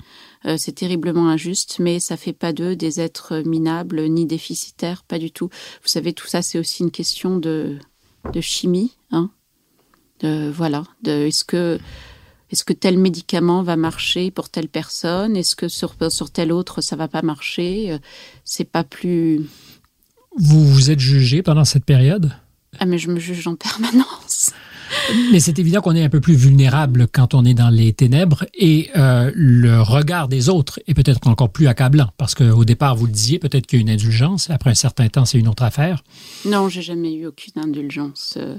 Euh, c'est terriblement injuste, mais ça fait pas d'eux des êtres minables ni déficitaires, pas du tout. Vous savez, tout ça, c'est aussi une question de, de chimie, hein. De, voilà. De, est-ce que, est-ce que tel médicament va marcher pour telle personne? Est-ce que sur, sur tel autre, ça va pas marcher? Euh, C'est pas plus, Vous vous êtes jugé pendant cette période? ah, mais je me juge en permanence. Mais c'est évident qu'on est un peu plus vulnérable quand on est dans les ténèbres et euh, le regard des autres est peut-être encore plus accablant parce qu'au départ, vous le disiez, peut-être qu'il y a une indulgence. Après un certain temps, c'est une autre affaire. Non, j'ai jamais eu aucune indulgence. euh,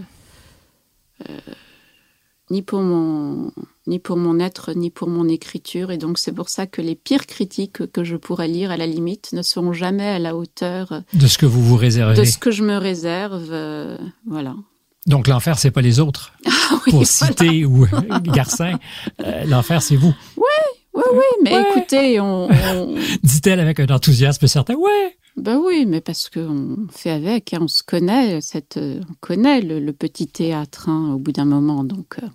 euh, ni pour mon ni pour mon être ni pour mon écriture et donc c'est pour ça que les pires critiques que je pourrais lire à la limite ne seront jamais à la hauteur De ce que vous vous réservez. de ce que je me réserve euh, voilà Donc l'enfer, c'est pas les autres. oui, Pour citer ou Garcin, euh, l'enfer, c'est vous. oui oui mais Ouais. écoutez on, on- Dit-elle avec un enthousiasme certain. Ouais. ben oui mais parce qu'on fait avec hein, on se connaît cette euh, on connaît le, le petit théâtre hein, au bout d'un moment donc euh,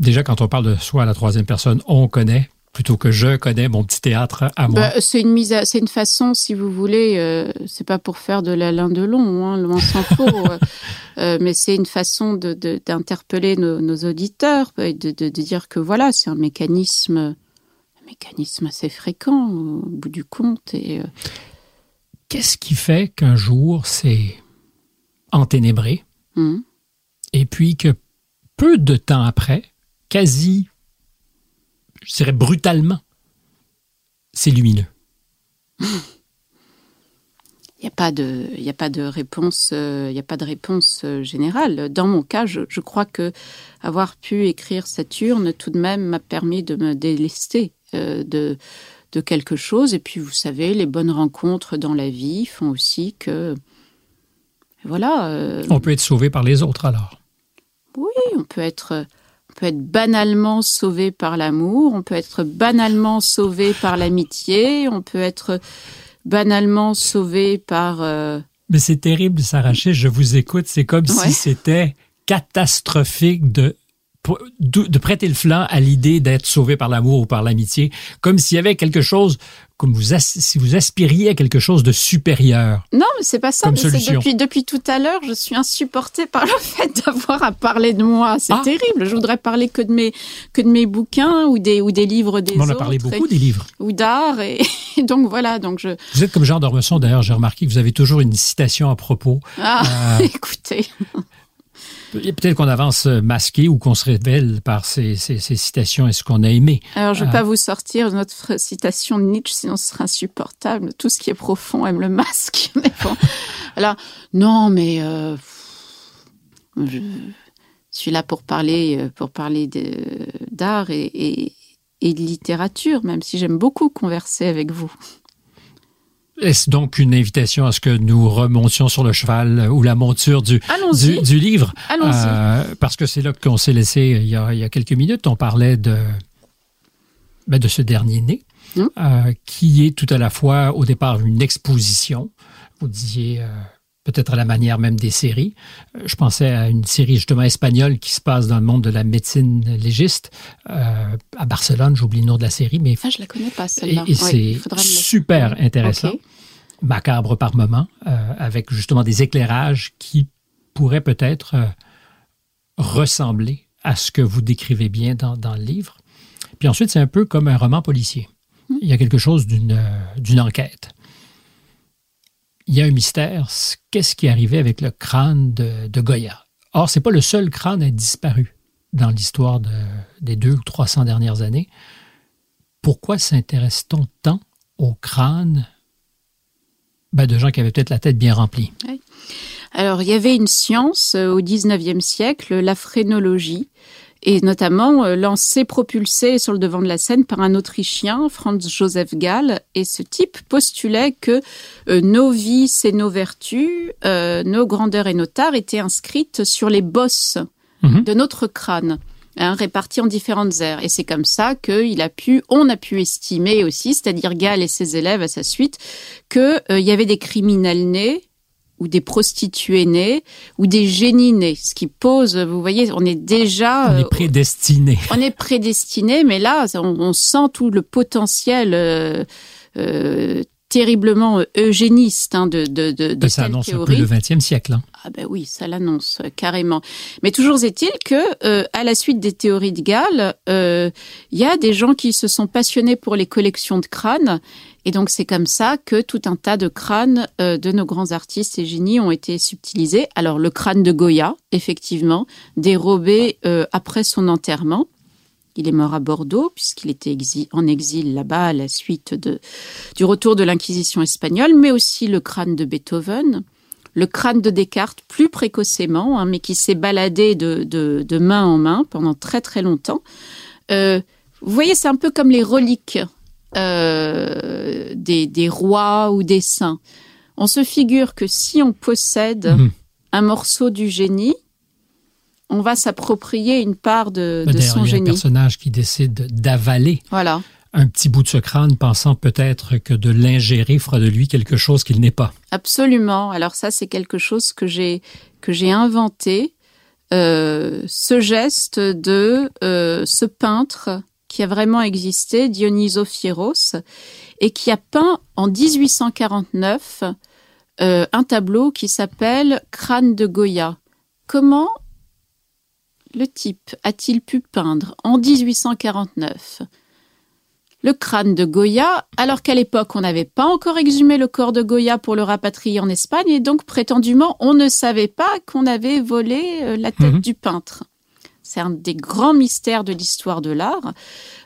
Déjà, quand on parle de soi à la troisième personne, on connaît plutôt que je connais mon petit théâtre à moi. Bah, c'est une mise, à- c'est une façon, si vous voulez, euh, c'est pas pour faire de l'Alain Delon, hein, loin s'en faut, euh, euh, mais c'est une façon de, de- d'interpeller nos, nos auditeurs, et de, de, dire que voilà, c'est un mécanisme, un mécanisme assez fréquent au bout du compte. Et euh, Qu'est-ce qui fait qu'un jour, c'est enténébré hum, et puis que peu de temps après, quasi, je dirais brutalement, c'est lumineux. Il n'y a pas de, il a pas de réponse, euh, il y a pas de réponse euh, générale. Dans mon cas, je, je crois que avoir pu écrire Saturne tout de même m'a permis de me délester euh, de de quelque chose. Et puis, vous savez, les bonnes rencontres dans la vie font aussi que, voilà. euh, On peut être sauvé par les autres alors. oui, on peut être, peut être banalement sauvé par l'amour, on peut être banalement sauvé par l'amitié, on peut être banalement sauvé par euh, Mais c'est terrible de s'arracher, je vous écoute, c'est comme Ouais. si c'était catastrophique de de, de prêter le flanc à l'idée d'être sauvé par l'amour ou par l'amitié, comme s'il y avait quelque chose, comme vous as- si vous aspiriez à quelque chose de supérieur. Non, mais c'est pas ça. Mais depuis, depuis tout à l'heure, je suis insupportée par le fait d'avoir à parler de moi. C'est Ah. terrible. Je voudrais parler que de mes, que de mes bouquins ou des, ou des livres des On autres. a parlé beaucoup et- des livres. ou d'art. Et, et donc voilà, donc je. Vous êtes comme Jean d'Ormesson, d'ailleurs, j'ai remarqué que vous avez toujours une citation à propos. Ah, Euh, écoutez. Peut-être qu'on avance masqué ou qu'on se révèle par ces, ces- ces citations et ce qu'on a aimé. Alors, je ne vais Ah. pas vous sortir notre citation de Nietzsche, sinon ce sera insupportable. Tout ce qui est profond aime le masque. Mais bon. Alors, non, mais euh, je suis là pour parler, euh, pour parler d'art et, et- et de littérature, même si j'aime beaucoup converser avec vous. Est-ce donc une invitation à ce que nous remontions sur le cheval ou la monture du, Allons-y. du, du livre? Allons-y. Euh, parce que c'est là qu'on s'est laissé il y, a, il y a quelques minutes. On parlait de, ben, de ce dernier né, Hum. euh, qui est tout à la fois au départ une exposition. Vous disiez euh, peut-être à la manière même des séries. Euh, Je pensais à une série justement espagnole qui se passe dans le monde de la médecine légiste euh, à Barcelone. J'oublie le nom de la série, mais Ah, je la connais pas celle-là. et Ouais, c'est super intéressant macabre par moment, euh, avec justement des éclairages qui pourraient peut-être euh, ressembler à ce que vous décrivez bien dans, dans le livre. Puis ensuite, c'est un peu comme un roman policier. Il y a quelque chose d'une euh, d'une enquête. Il y a un mystère. Qu'est-ce qui arrivé avec le crâne de, Goya? Or, c'est pas le seul crâne à être disparu dans l'histoire de- des deux ou 300 dernières années. Pourquoi s'intéresse-t-on tant au crâne ben, de gens qui avaient peut-être la tête bien remplie? Alors, il y avait une science euh, au 19e siècle, la phrénologie, et notamment euh, lancée, propulsée sur le devant de la scène par un Autrichien, Franz Joseph Gall. Et ce type postulait que euh, nos vies et nos vertus, euh, nos grandeurs et nos tares étaient inscrites sur les bosses Mhm. de notre crâne. Hein, répartis en différentes aires. Et c'est comme ça qu'il a pu, on a pu estimer aussi, c'est-à-dire Gall et ses élèves à sa suite, qu'il y avait des criminels nés ou des prostituées nées ou des génies nés. Ce qui pose, vous voyez, on est déjà... On euh, est prédestiné. on est prédestiné, mais là, on, on sent tout le potentiel euh, euh, terriblement euh, eugéniste hein, de, de, de, de ça annonce un peu le 20e siècle. hein. Ah ben oui, ça l'annonce euh, carrément. Mais toujours est-il que, euh, à la suite des théories de Gall, euh, il y a des gens qui se sont passionnés pour les collections de crânes, et donc c'est comme ça que tout un tas de crânes de nos grands artistes et génies ont été subtilisés. Alors le crâne de Goya, effectivement, dérobé après son enterrement. Il est mort à Bordeaux puisqu'il était en exil là-bas à la suite du retour de l'Inquisition espagnole, mais aussi le crâne de Beethoven, le crâne de Descartes plus précocement, hein, mais qui s'est baladé de, de, de main en main pendant très très longtemps. Euh, vous voyez, c'est un peu comme les reliques euh, des, des rois ou des saints. On se figure que si on possède Mhm. un morceau du génie, on va s'approprier une part de, de son il y a un génie. personnage qui décide d'avaler Voilà. Un petit bout de ce crâne, pensant peut-être que de l'ingérer fera de lui quelque chose qu'il n'est pas. Absolument. Alors ça, c'est quelque chose que j'ai inventé. Euh, ce geste de euh, ce peintre qui a vraiment existé, Dionyso Fieros, et qui a peint en 1849 euh, un tableau qui s'appelle Crâne de Goya. Comment le type a-t-il pu peindre en 1849 le crâne de Goya, alors qu'à l'époque on n'avait pas encore exhumé le corps de Goya pour le rapatrier en Espagne, et donc prétendument on ne savait pas qu'on avait volé euh, la tête Mhm. du peintre. C'est un des grands mystères de l'histoire de l'art,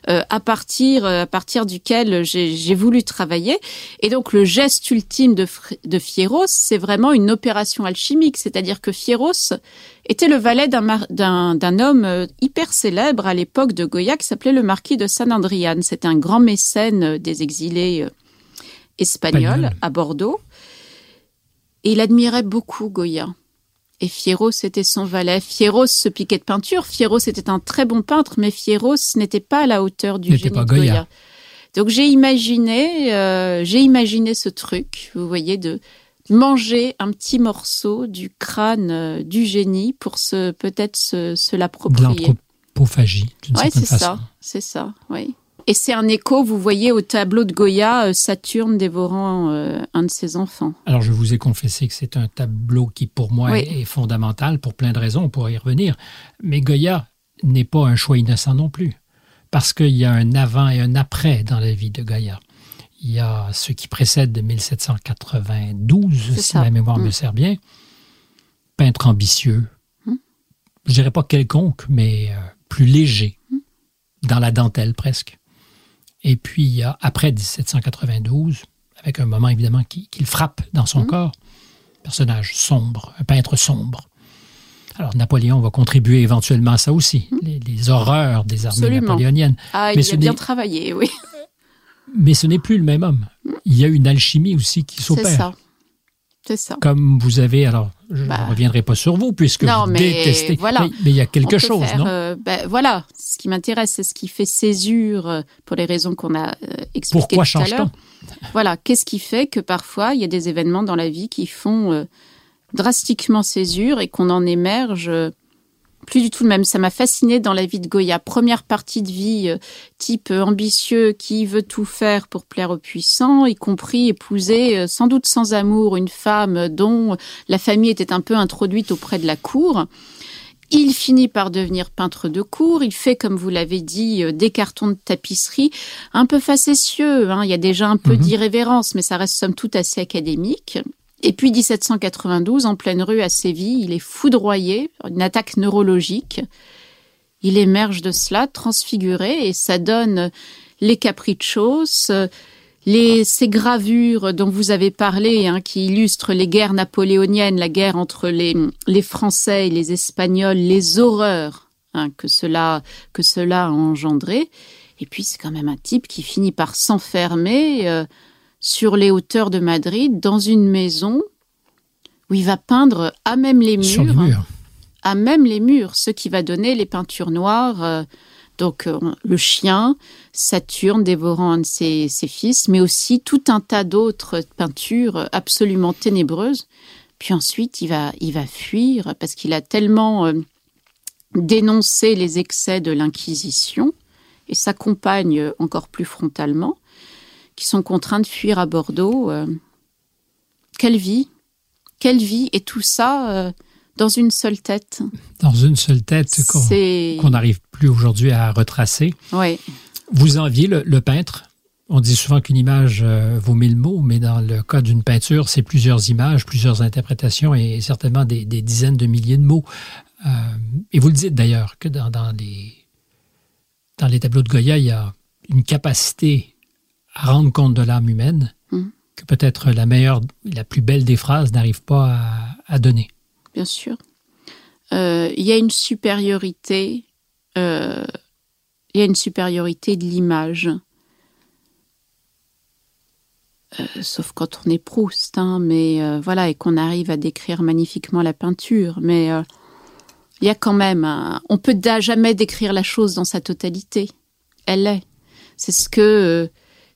euh, à partir euh, à partir duquel j'ai voulu travailler. Et donc le geste ultime de, Fieros, c'est vraiment une opération alchimique, c'est-à-dire que Fieros était le valet d'un homme euh, hyper célèbre à l'époque de Goya qui s'appelait le marquis de San Andrian. C'était un grand mécène des exilés espagnols Espagnol. à Bordeaux. Et il admirait beaucoup Goya. Et Fieros était son valet. Fieros se piquait de peinture. Fieros était un très bon peintre, mais Fieros n'était pas à la hauteur du génie pas de Goya. Goya. Donc j'ai imaginé, euh, j'ai imaginé ce truc, vous voyez, de manger un petit morceau du crâne euh, du génie pour se peut-être se, se De l'approprier. l'anthro- l'anthropophagie, d'une Oui, certaine c'est façon. ça, c'est ça, oui. Et c'est un écho, vous voyez, au tableau de Goya, euh, Saturne dévorant euh, un de ses enfants. Alors, je vous ai confessé que c'est un tableau qui, pour moi, Oui. est, est fondamental pour plein de raisons, on pourra y revenir. Mais Goya n'est pas un choix innocent non plus, parce qu'il y a un avant et un après dans la vie de Goya. Il y a ce qui précède de 1792, C'est si ça. ma mémoire me Mm. sert bien. Peintre ambitieux. Mm. Je dirais pas quelconque, mais euh, plus léger, Mm. dans la dentelle presque. Et puis, il y a après 1792, avec un moment évidemment qui, qui le frappe dans son corps, personnage sombre, un peintre sombre. Alors, Napoléon va contribuer éventuellement à ça aussi, les, les horreurs des armées. Absolument. napoléoniennes. Ah, Mais il a bien travaillé, oui. Mais ce n'est plus le même homme. Il y a une alchimie aussi qui C'est s'opère. Ça. C'est ça. Comme vous avez, alors, je Bah. ne reviendrai pas sur vous puisque Non, vous mais détestez. voilà. Mais, mais il y a quelque chose, faire, non euh, ben, Voilà, ce qui m'intéresse, c'est ce qui fait césure, euh, pour les raisons qu'on a euh, expliquées Pourquoi tout à l'heure. change-t-on Voilà, qu'est-ce qui fait que parfois il y a des événements dans la vie qui font euh, drastiquement césure et qu'on en émerge plus du tout le même. Ça m'a fasciné dans la vie de Goya. Première partie de vie, euh, type euh, ambitieux qui veut tout faire pour plaire aux puissants, y compris épouser, euh, sans doute sans amour, une femme dont la famille était un peu introduite auprès de la cour. Il finit par devenir peintre de cour. Il fait, comme vous l'avez dit, des cartons de tapisserie, un peu facétieux. hein. Il y a déjà un peu Mhm. d'irrévérence, mais ça reste somme toute assez académique. Et puis 1792, en pleine rue à Séville, il est foudroyé, une attaque neurologique. Il émerge de cela, transfiguré, et ça donne les capriccios, euh, les, ces gravures dont vous avez parlé, hein, qui illustrent les guerres napoléoniennes, la guerre entre les, les Français et les Espagnols, les horreurs hein, que, cela, que cela a engendré. Et puis c'est quand même un type qui finit par s'enfermer euh, sur les hauteurs de Madrid, dans une maison où il va peindre à même les murs, Sur les murs. à même les murs, ce qui va donner les peintures noires. euh, donc euh, le chien, Saturne dévorant un de ses, ses fils, mais aussi tout un tas d'autres peintures absolument ténébreuses. Puis ensuite, il va, il va fuir parce qu'il a tellement euh, dénoncé les excès de l'Inquisition et sa compagne euh, encore plus frontalement, qui sont contraints de fuir à Bordeaux. euh. Quelle vie Quelle vie Et tout ça euh, dans une seule tête. Dans une seule tête qu'on n'arrive plus aujourd'hui à retracer. Ouais. Vous enviez le, le peintre. On dit souvent qu'une image euh, vaut mille mots, mais dans le cas d'une peinture, c'est plusieurs images, plusieurs interprétations et certainement des, des dizaines de milliers de mots. Euh, et vous le dites d'ailleurs que dans, dans les, dans les tableaux de Goya, il y a une capacité à rendre compte de l'âme humaine Mhm. que peut-être la meilleure, la plus belle des phrases n'arrive pas à, à donner. bien sûr. Euh, Il y a une supériorité, euh, il y a une supériorité de l'image. Euh, sauf quand on est Proust, hein, mais voilà, et qu'on arrive à décrire magnifiquement la peinture. Mais il y a quand même, un- on peut jamais décrire la chose dans sa totalité. Elle est. C'est ce que,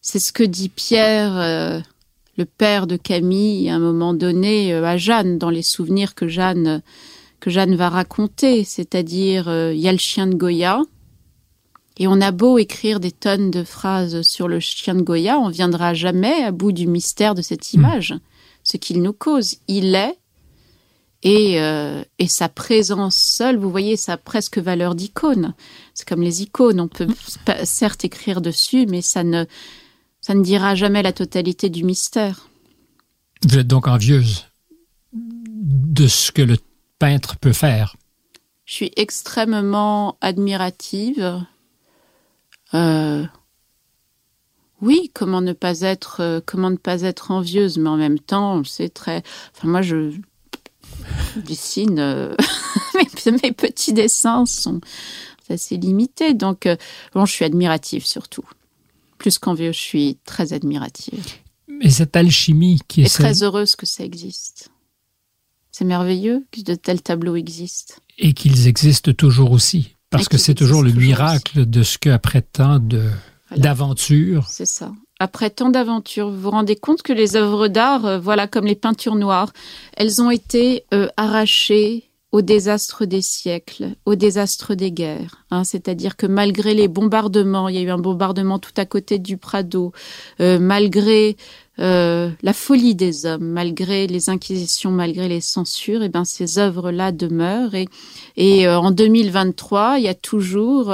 c'est ce que dit Pierre, euh, le père de Camille, à un moment donné euh, à Jeanne, dans les souvenirs que Jeanne que Jeanne va raconter, c'est-à-dire euh, il y a le chien de Goya, et on a beau écrire des tonnes de phrases sur le chien de Goya, on viendra jamais à bout du mystère de cette image, ce qu'il nous cause. Il est, et, euh, et sa présence seule, vous voyez, ça a presque valeur d'icône. C'est comme les icônes, on peut certes écrire dessus, mais ça ne, ça ne dira jamais la totalité du mystère. Vous êtes donc envieuse de ce que le peintre peut faire. Je suis extrêmement admirative. Euh, oui, comment ne pas être, euh, comment ne pas être envieuse, mais en même temps, c'est très. Enfin, moi, je dessine. euh, mes, mes petits dessins sont assez limités, donc euh, bon, je suis admirative surtout. Plus qu'envieuse, je suis très admirative Mais cette alchimie qui est et celle- très heureuse que ça existe. C'est merveilleux que de tels tableaux existent. et qu'ils existent toujours aussi. Parce Et que c'est toujours le miracle de ce qu'après tant Voilà. d'aventures, C'est ça. Après tant d'aventures, vous vous rendez compte que les œuvres d'art, euh, voilà, comme les peintures noires, elles ont été euh, arrachées au désastre des siècles, au désastre des guerres. Hein, C'est-à-dire que malgré les bombardements, il y a eu un bombardement tout à côté du Prado, euh, malgré euh, la folie des hommes, malgré les inquisitions, malgré les censures, et ben ces œuvres-là demeurent. Et, euh, en 2023, il y a toujours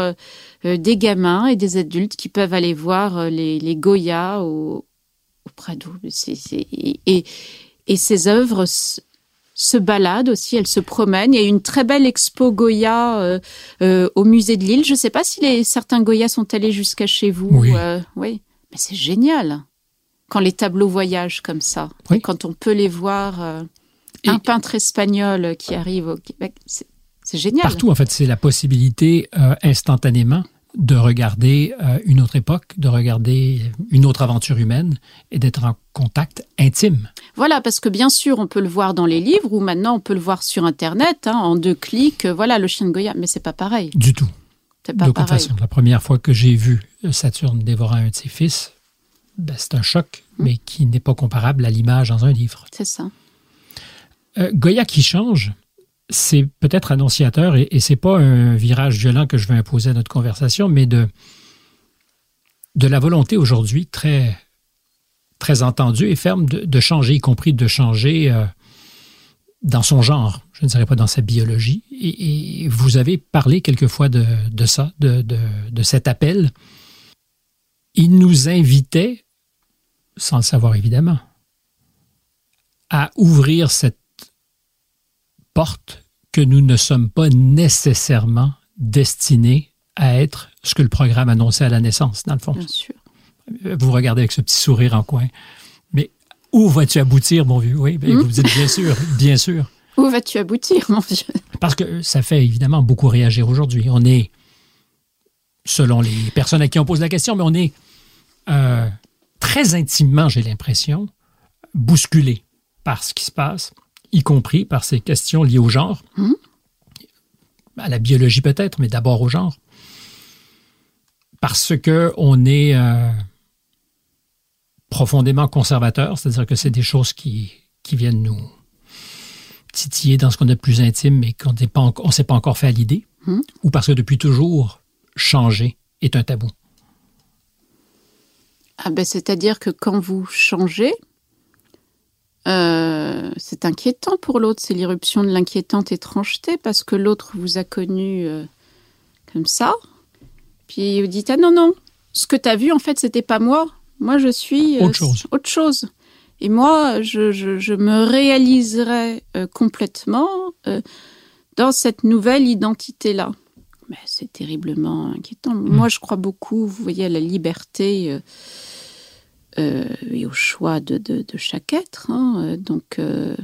des gamins et des adultes qui peuvent aller voir les, Goya au, Prado. Et, ces œuvres se baladent aussi, elles se promènent. Il y a une très belle expo Goya euh, euh, au musée de Lille. Je ne sais pas si les, certains Goya sont allés jusqu'à chez vous. Oui. euh, oui. Mais c'est génial quand les tableaux voyagent comme ça. Oui. Et quand on peut les voir. Et- un peintre espagnol qui arrive au Québec, c'est génial. Partout, en fait, c'est la possibilité instantanément de regarder euh, une autre époque, de regarder une autre aventure humaine et d'être en contact intime. Voilà, parce que bien sûr, on peut le voir dans les livres ou maintenant on peut le voir sur Internet, hein, en deux clics. euh, Voilà, le chien de Goya, mais c'est pas pareil. Du tout. C'est De pas toute pareil. façon, la première fois que j'ai vu Saturne dévorant un de ses fils, ben, c'est un choc, Mmh. mais qui n'est pas comparable à l'image dans un livre. C'est ça. Euh, Goya qui change, c'est peut-être annonciateur, et, c'est pas un virage violent que je veux imposer à notre conversation, mais de, la volonté aujourd'hui très, très entendue et ferme de, changer, y compris de changer euh, dans son genre, je ne dirais pas dans sa biologie. Et, vous avez parlé quelquefois de, de ça, de cet appel. Il nous invitait, sans le savoir évidemment, à ouvrir cette porte que nous ne sommes pas nécessairement destinés à être ce que le programme annonçait à la naissance, dans le fond. Bien sûr. Vous regardez avec ce petit sourire en coin. Mais où vas-tu aboutir, mon vieux? Oui, ben, Hmm? vous dites bien sûr, bien sûr. Où vas-tu aboutir, mon vieux? Parce que ça fait évidemment beaucoup réagir aujourd'hui. On est, selon les personnes à qui on pose la question, mais on est euh, très intimement, j'ai l'impression, bousculé par ce qui se passe, y compris par ces questions liées au genre, Mhm. à la biologie peut-être, mais d'abord au genre. Parce que on est euh, profondément conservateur, c'est-à-dire que c'est des choses qui, qui viennent nous titiller dans ce qu'on a de plus intime, mais qu'on ne s'est pas encore fait à l'idée, Mhm. ou parce que depuis toujours, changer est un tabou. ah ben, C'est-à-dire que quand vous changez, euh, c'est inquiétant pour l'autre. C'est l'irruption de l'inquiétante étrangeté parce que l'autre vous a connu euh, comme ça. Puis vous dites Ah non, non, ce que tu as vu, en fait, c'était pas moi. Moi, je suis euh, Autre chose. autre chose. Et moi, je, je, je me réaliserai complètement dans cette nouvelle identité-là. Mais c'est terriblement inquiétant. Moi, je crois beaucoup, vous voyez, à la liberté euh, et au choix de, de, de chaque être. hein. Euh, Donc, euh,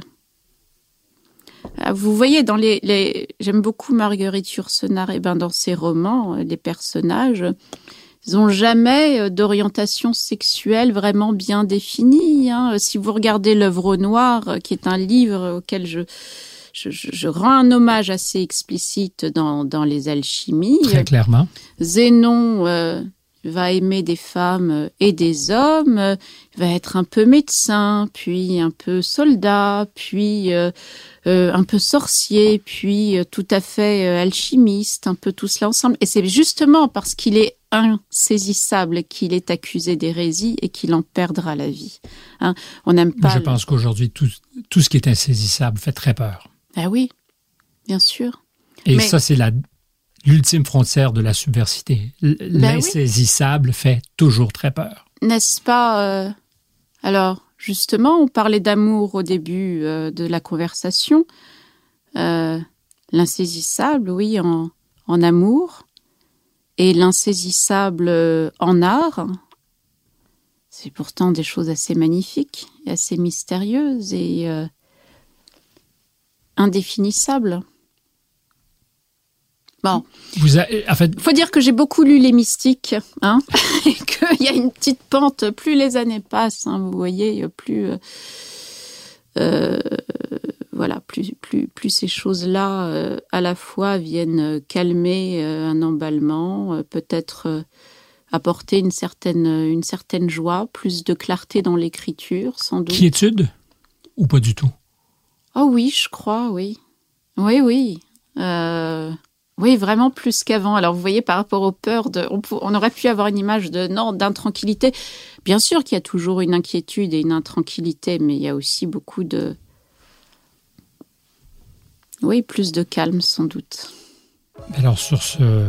ah, vous voyez, dans les, les... j'aime beaucoup Marguerite Yourcenar, et ben dans ses romans, les personnages, ils n'ont jamais d'orientation sexuelle vraiment bien définie. hein. Si vous regardez l'œuvre au noir, euh, qui est un livre auquel je, je, je- je rends un hommage assez explicite dans, dans les alchimies, Très clairement. Zénon euh, va aimer des femmes et des hommes, va être un peu médecin, puis un peu soldat, puis euh, euh, un peu sorcier, puis euh, tout à fait alchimiste, un peu tout cela ensemble. Et c'est justement parce qu'il est insaisissable qu'il est accusé d'hérésie et qu'il en perdra la vie. Hein, on n'aime pas. Je le- pense qu'aujourd'hui, tout, tout ce qui est insaisissable fait très peur. Ah oui, bien sûr. Et Mais- ça, c'est la l'ultime frontière de la subversité. Ben oui. L'insaisissable fait toujours très peur. N'est-ce pas euh, Alors, justement, on parlait d'amour au début euh, de la conversation. Euh, l'insaisissable, oui, en, en amour, et l'insaisissable en art. C'est pourtant des choses assez magnifiques, et assez mystérieuses et indéfinissables. Bon, Vous a- en fait, faut dire que j'ai beaucoup lu les mystiques, hein, et qu'il y a une petite pente. Plus les années passent, hein, vous voyez, plus euh, euh, voilà, plus plus plus ces choses-là euh, à la fois viennent euh, calmer euh, un emballement, euh, peut-être euh, apporter une certaine une certaine joie, plus de clarté dans l'écriture, sans doute. quiétude ou pas du tout? Oh oui, je crois, oui. Oui, oui. Oui, vraiment plus qu'avant. Alors, vous voyez, par rapport aux peurs, on, aurait pu avoir une image de d'intranquillité. Bien sûr qu'il y a toujours une inquiétude et une intranquillité, mais il y a aussi beaucoup de. Oui, plus de calme, sans doute. Alors, sur ce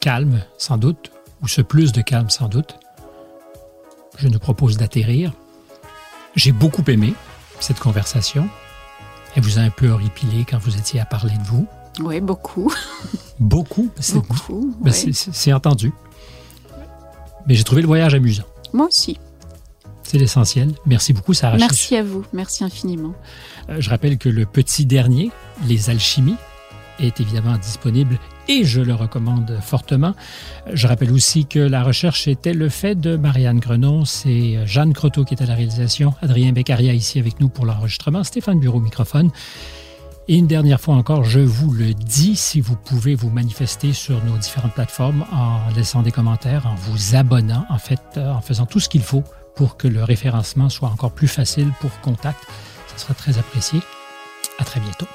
calme, sans doute, ou ce plus de calme, sans doute, je nous propose d'atterrir. J'ai beaucoup aimé cette conversation. Elle vous a un peu horripilé quand vous étiez à parler de vous. Oui, beaucoup. Beaucoup? Beaucoup. Ben. C'est entendu. Mais j'ai trouvé le voyage amusant. Moi aussi. C'est l'essentiel. Merci beaucoup, Sarah. Merci à vous. Merci infiniment. Euh, je rappelle que le petit dernier, Les Alchimies, est évidemment disponible et je le recommande fortement. Je rappelle aussi que la recherche était le fait de Marianne Grenon, c'est Jeanne Croteau qui est à la réalisation, Adrien Beccaria ici avec nous pour l'enregistrement, Stéphane Bureau microphone. Et une dernière fois encore, je vous le dis, si vous pouvez vous manifester sur nos différentes plateformes en laissant des commentaires, en vous abonnant, en fait, en faisant tout ce qu'il faut pour que le référencement soit encore plus facile pour Contact, ça sera très apprécié. À très bientôt.